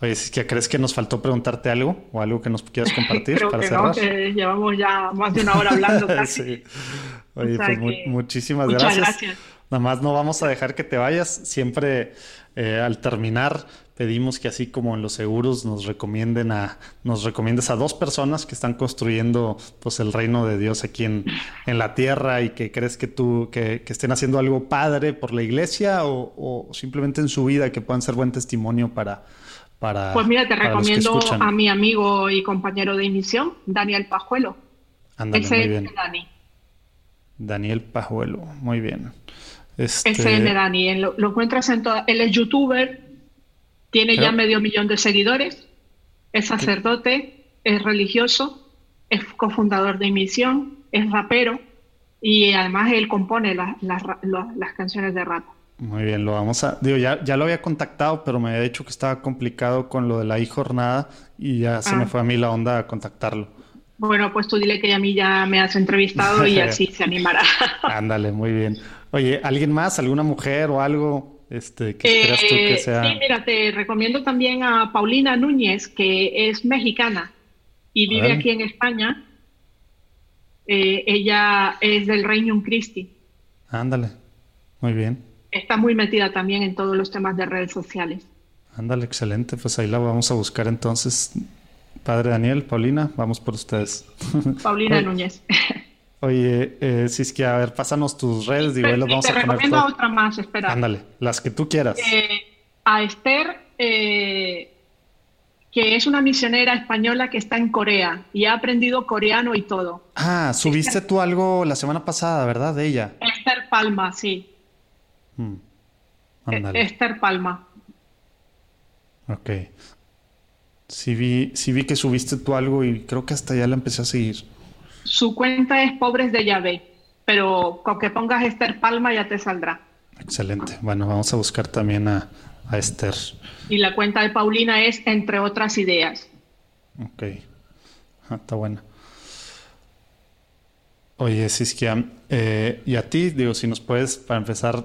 Oye, que ¿crees que nos faltó preguntarte algo o algo que nos quieras compartir Creo para que cerrar? No, que llevamos ya más de una hora hablando casi. sí. Oye, pues muchísimas muchas gracias. Nada más no vamos a dejar que te vayas. Siempre eh, al terminar pedimos que así como en los seguros nos recomienden a nos recomiendes a dos personas que están construyendo pues el reino de Dios aquí en, en la tierra y que crees que tú que, que estén haciendo algo padre por la iglesia o, o, simplemente en su vida que puedan ser buen testimonio para para pues mira te recomiendo a mi amigo y compañero de emisión Daniel Pajuelo Ándale, muy bien. Dani. Daniel Pajuelo muy bien este... SM Dani lo, lo encuentras en toda él es youtuber tiene ya medio millón de seguidores, es sacerdote, es religioso, es cofundador de Misión, es rapero y además él compone las canciones de rap. Muy bien, lo vamos a. Digo, ya, ya lo había contactado, pero me había dicho que estaba complicado con lo de la I-jornada y ya se me ah. fue a mí la onda a contactarlo. Bueno, pues tú dile que a mí ya me has entrevistado y así se animará. Ándale, muy bien. Oye, ¿alguien más? ¿Alguna mujer o algo? Este, ¿qué creas tú que eh, sea? Sí, mira, te recomiendo también a Paulina Núñez, que es mexicana y vive aquí en España. Eh, ella es del Reino Christi. Ándale, muy bien. Está muy metida también en todos los temas de redes sociales. Ándale, excelente. Pues ahí la vamos a buscar entonces. Padre Daniel, Paulina, vamos por ustedes. Paulina Núñez. Oye, eh, si es que, a ver, pásanos tus redes, digo, los vamos te a poner. recomiendo otra más, espera. Ándale, las que tú quieras. Eh, a Esther, eh, que es una misionera española que está en Corea y ha aprendido coreano y todo. Ah, subiste tú algo la semana pasada, ¿verdad? De ella. Esther Palma, sí. Hmm. Ándale. Esther Palma. Ok. Sí vi, sí vi que subiste tú algo y creo que hasta ya la empecé a seguir. Su cuenta es Pobres de Llave, pero con que pongas Esther Palma ya te saldrá. Excelente. Bueno, vamos a buscar también a, Esther. Y la cuenta de Paulina es Entre otras ideas. Ok. Ah, está buena. Oye, Siskia, eh, y a ti, digo, si nos puedes, para empezar,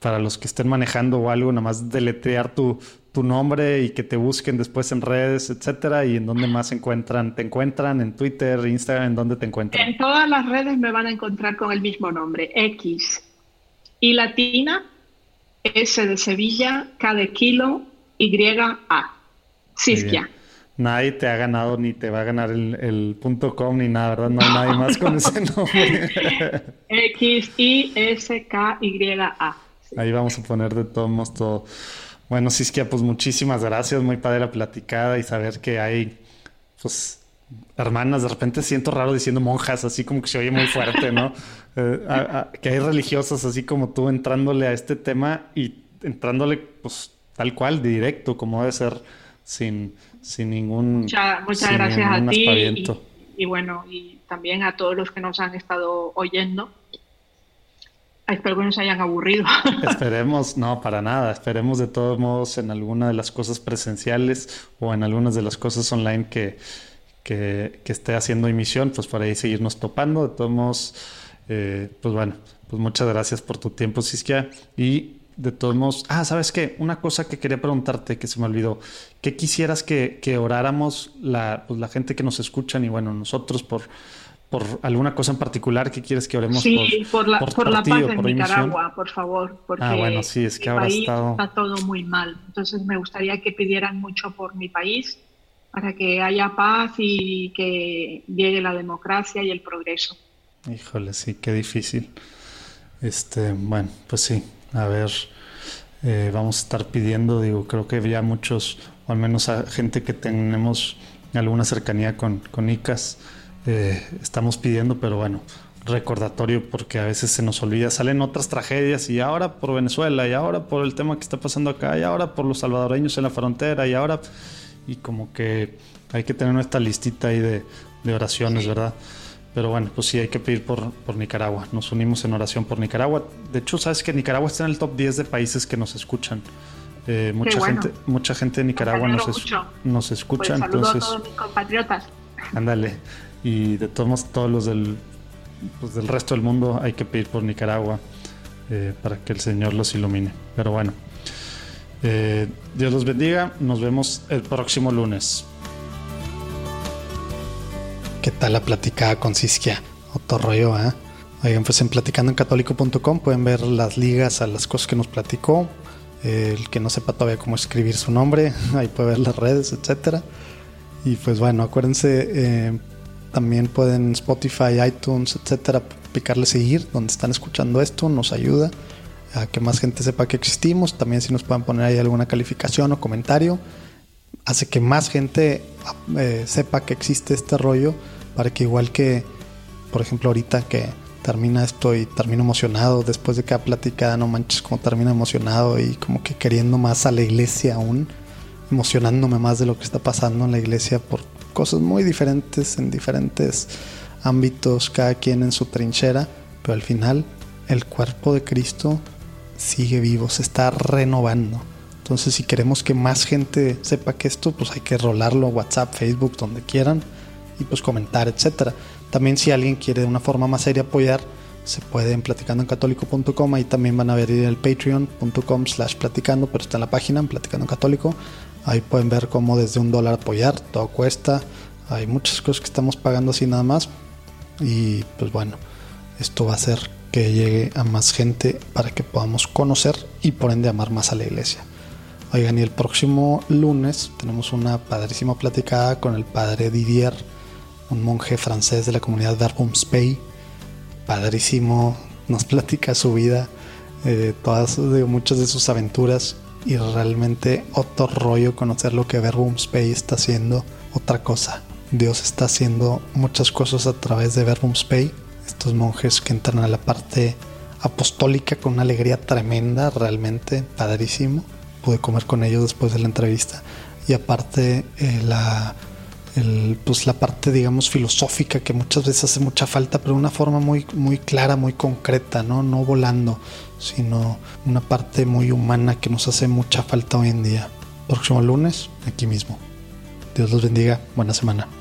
para los que estén manejando o algo, nada más deletrear tu, tu nombre y que te busquen después en redes, etcétera, y en dónde más encuentran, te encuentran en Twitter, Instagram, en dónde te encuentran. En todas las redes me van a encontrar con el mismo nombre, X. Y latina, S de Sevilla, K de kilo, Y A. Siskia. Nadie te ha ganado ni te va a ganar el, el punto com ni nada, ¿verdad? No hay nadie más con ese nombre. X, I, S, K, Y, A. Ahí vamos a poner de todos modos todo. Bueno, Siskia, pues muchísimas gracias. Muy padre la platicada y saber que hay, pues, hermanas. De repente siento raro diciendo monjas, así como que se oye muy fuerte, ¿no? Eh, que hay religiosas así como tú entrándole a este tema y entrándole, pues, tal cual, directo, como debe ser, sin, sin ningún. muchas gracias a ti. y bueno, y también a todos los que nos han estado oyendo. Espero que no se hayan aburrido. Esperemos, no, para nada. Esperemos de todos modos en alguna de las cosas presenciales o en algunas de las cosas online que, que, esté haciendo emisión, pues por ahí seguirnos topando. De todos modos, eh, pues bueno, pues muchas gracias por tu tiempo, Siskia. Y de todos modos, ah, ¿sabes qué? Una cosa que quería preguntarte que se me olvidó. ¿Qué quisieras que, que oráramos la, pues, la gente que nos escuchan y bueno, nosotros por por alguna cosa en particular que quieres que oremos sí, por, la, por, la paz en Nicaragua, por favor, porque ah, bueno, sí, es que ahora está todo muy mal. Entonces me gustaría que pidieran mucho por mi país para que haya paz y que llegue la democracia y el progreso. Híjole, sí, qué difícil. Este, bueno, pues sí, a ver, eh, vamos a estar pidiendo, digo, creo que ya muchos, o al menos a gente que tenemos alguna cercanía con, con ICAS, eh, estamos pidiendo, pero bueno, recordatorio porque a veces se nos olvida, salen otras tragedias y ahora por Venezuela y ahora por el tema que está pasando acá y ahora por los salvadoreños en la frontera y ahora y como que hay que tener nuestra listita ahí de, oraciones, ¿verdad? Pero bueno, pues sí, hay que pedir por, por Nicaragua. Nos unimos en oración por Nicaragua. De hecho, sabes que Nicaragua está en el top 10 de países que nos escuchan. Eh, mucha gente mucha gente de Nicaragua nos, nos escucha. Pues entonces, a todos mis compatriotas. Ándale. Y de todos los del, pues del resto del mundo hay que pedir por Nicaragua eh, para que el Señor los ilumine. Pero bueno, eh, Dios los bendiga. Nos vemos el próximo lunes. ¿Qué tal la platicada con Siskia? Otro rollo, ¿eh? Oigan, pues en platicandoencatólico.com pueden ver las ligas a las cosas que nos platicó. El que no sepa todavía cómo escribir su nombre, ahí puede ver las redes, etcétera. Y pues bueno, acuérdense, eh, también pueden Spotify, iTunes, etcétera, picarle seguir donde están escuchando esto, nos ayuda a que más gente sepa que existimos. También si nos pueden poner ahí alguna calificación o comentario hace que más gente eh, sepa que existe este rollo para que igual que, por ejemplo, ahorita que termina esto y termino emocionado después de cada platicada, no manches como termino emocionado y como que queriendo más a la iglesia aún, emocionándome más de lo que está pasando en la iglesia por cosas muy diferentes en diferentes ámbitos, cada quien en su trinchera, pero al final el cuerpo de Cristo sigue vivo, se está renovando. Entonces, si queremos que más gente sepa que esto, pues hay que rolarlo a WhatsApp, Facebook, donde quieran y pues comentar, etcétera. También si alguien quiere de una forma más seria apoyar, se puede en platicandoencatólico.com, ahí también van a ver el patreon.com slash platicando, pero está en la página, en Platicando Católico. Ahí pueden ver cómo desde un dólar apoyar, todo cuesta. Hay muchas cosas que estamos pagando así nada más. Y pues bueno, esto va a hacer que llegue a más gente para que podamos conocer y por ende amar más a la iglesia. Oigan, y el próximo lunes tenemos una padrísima platicada con el padre Didier, un monje francés de la comunidad Verbum Spey. Padrísimo, nos platica su vida, eh, todas de muchas de sus aventuras y realmente otro rollo conocer lo que Verbum Spey está haciendo, otra cosa. Dios está haciendo muchas cosas a través de Verbum Spey. Estos monjes que entran a la parte apostólica con una alegría tremenda, realmente padrísimo pude comer con ellos después de la entrevista. Y aparte, eh, la, pues la parte, digamos, filosófica que muchas veces hace mucha falta, pero de una forma muy, muy clara, muy concreta, ¿no? No volando, sino una parte muy humana que nos hace mucha falta hoy en día. Próximo lunes, aquí mismo. Dios los bendiga. Buena semana.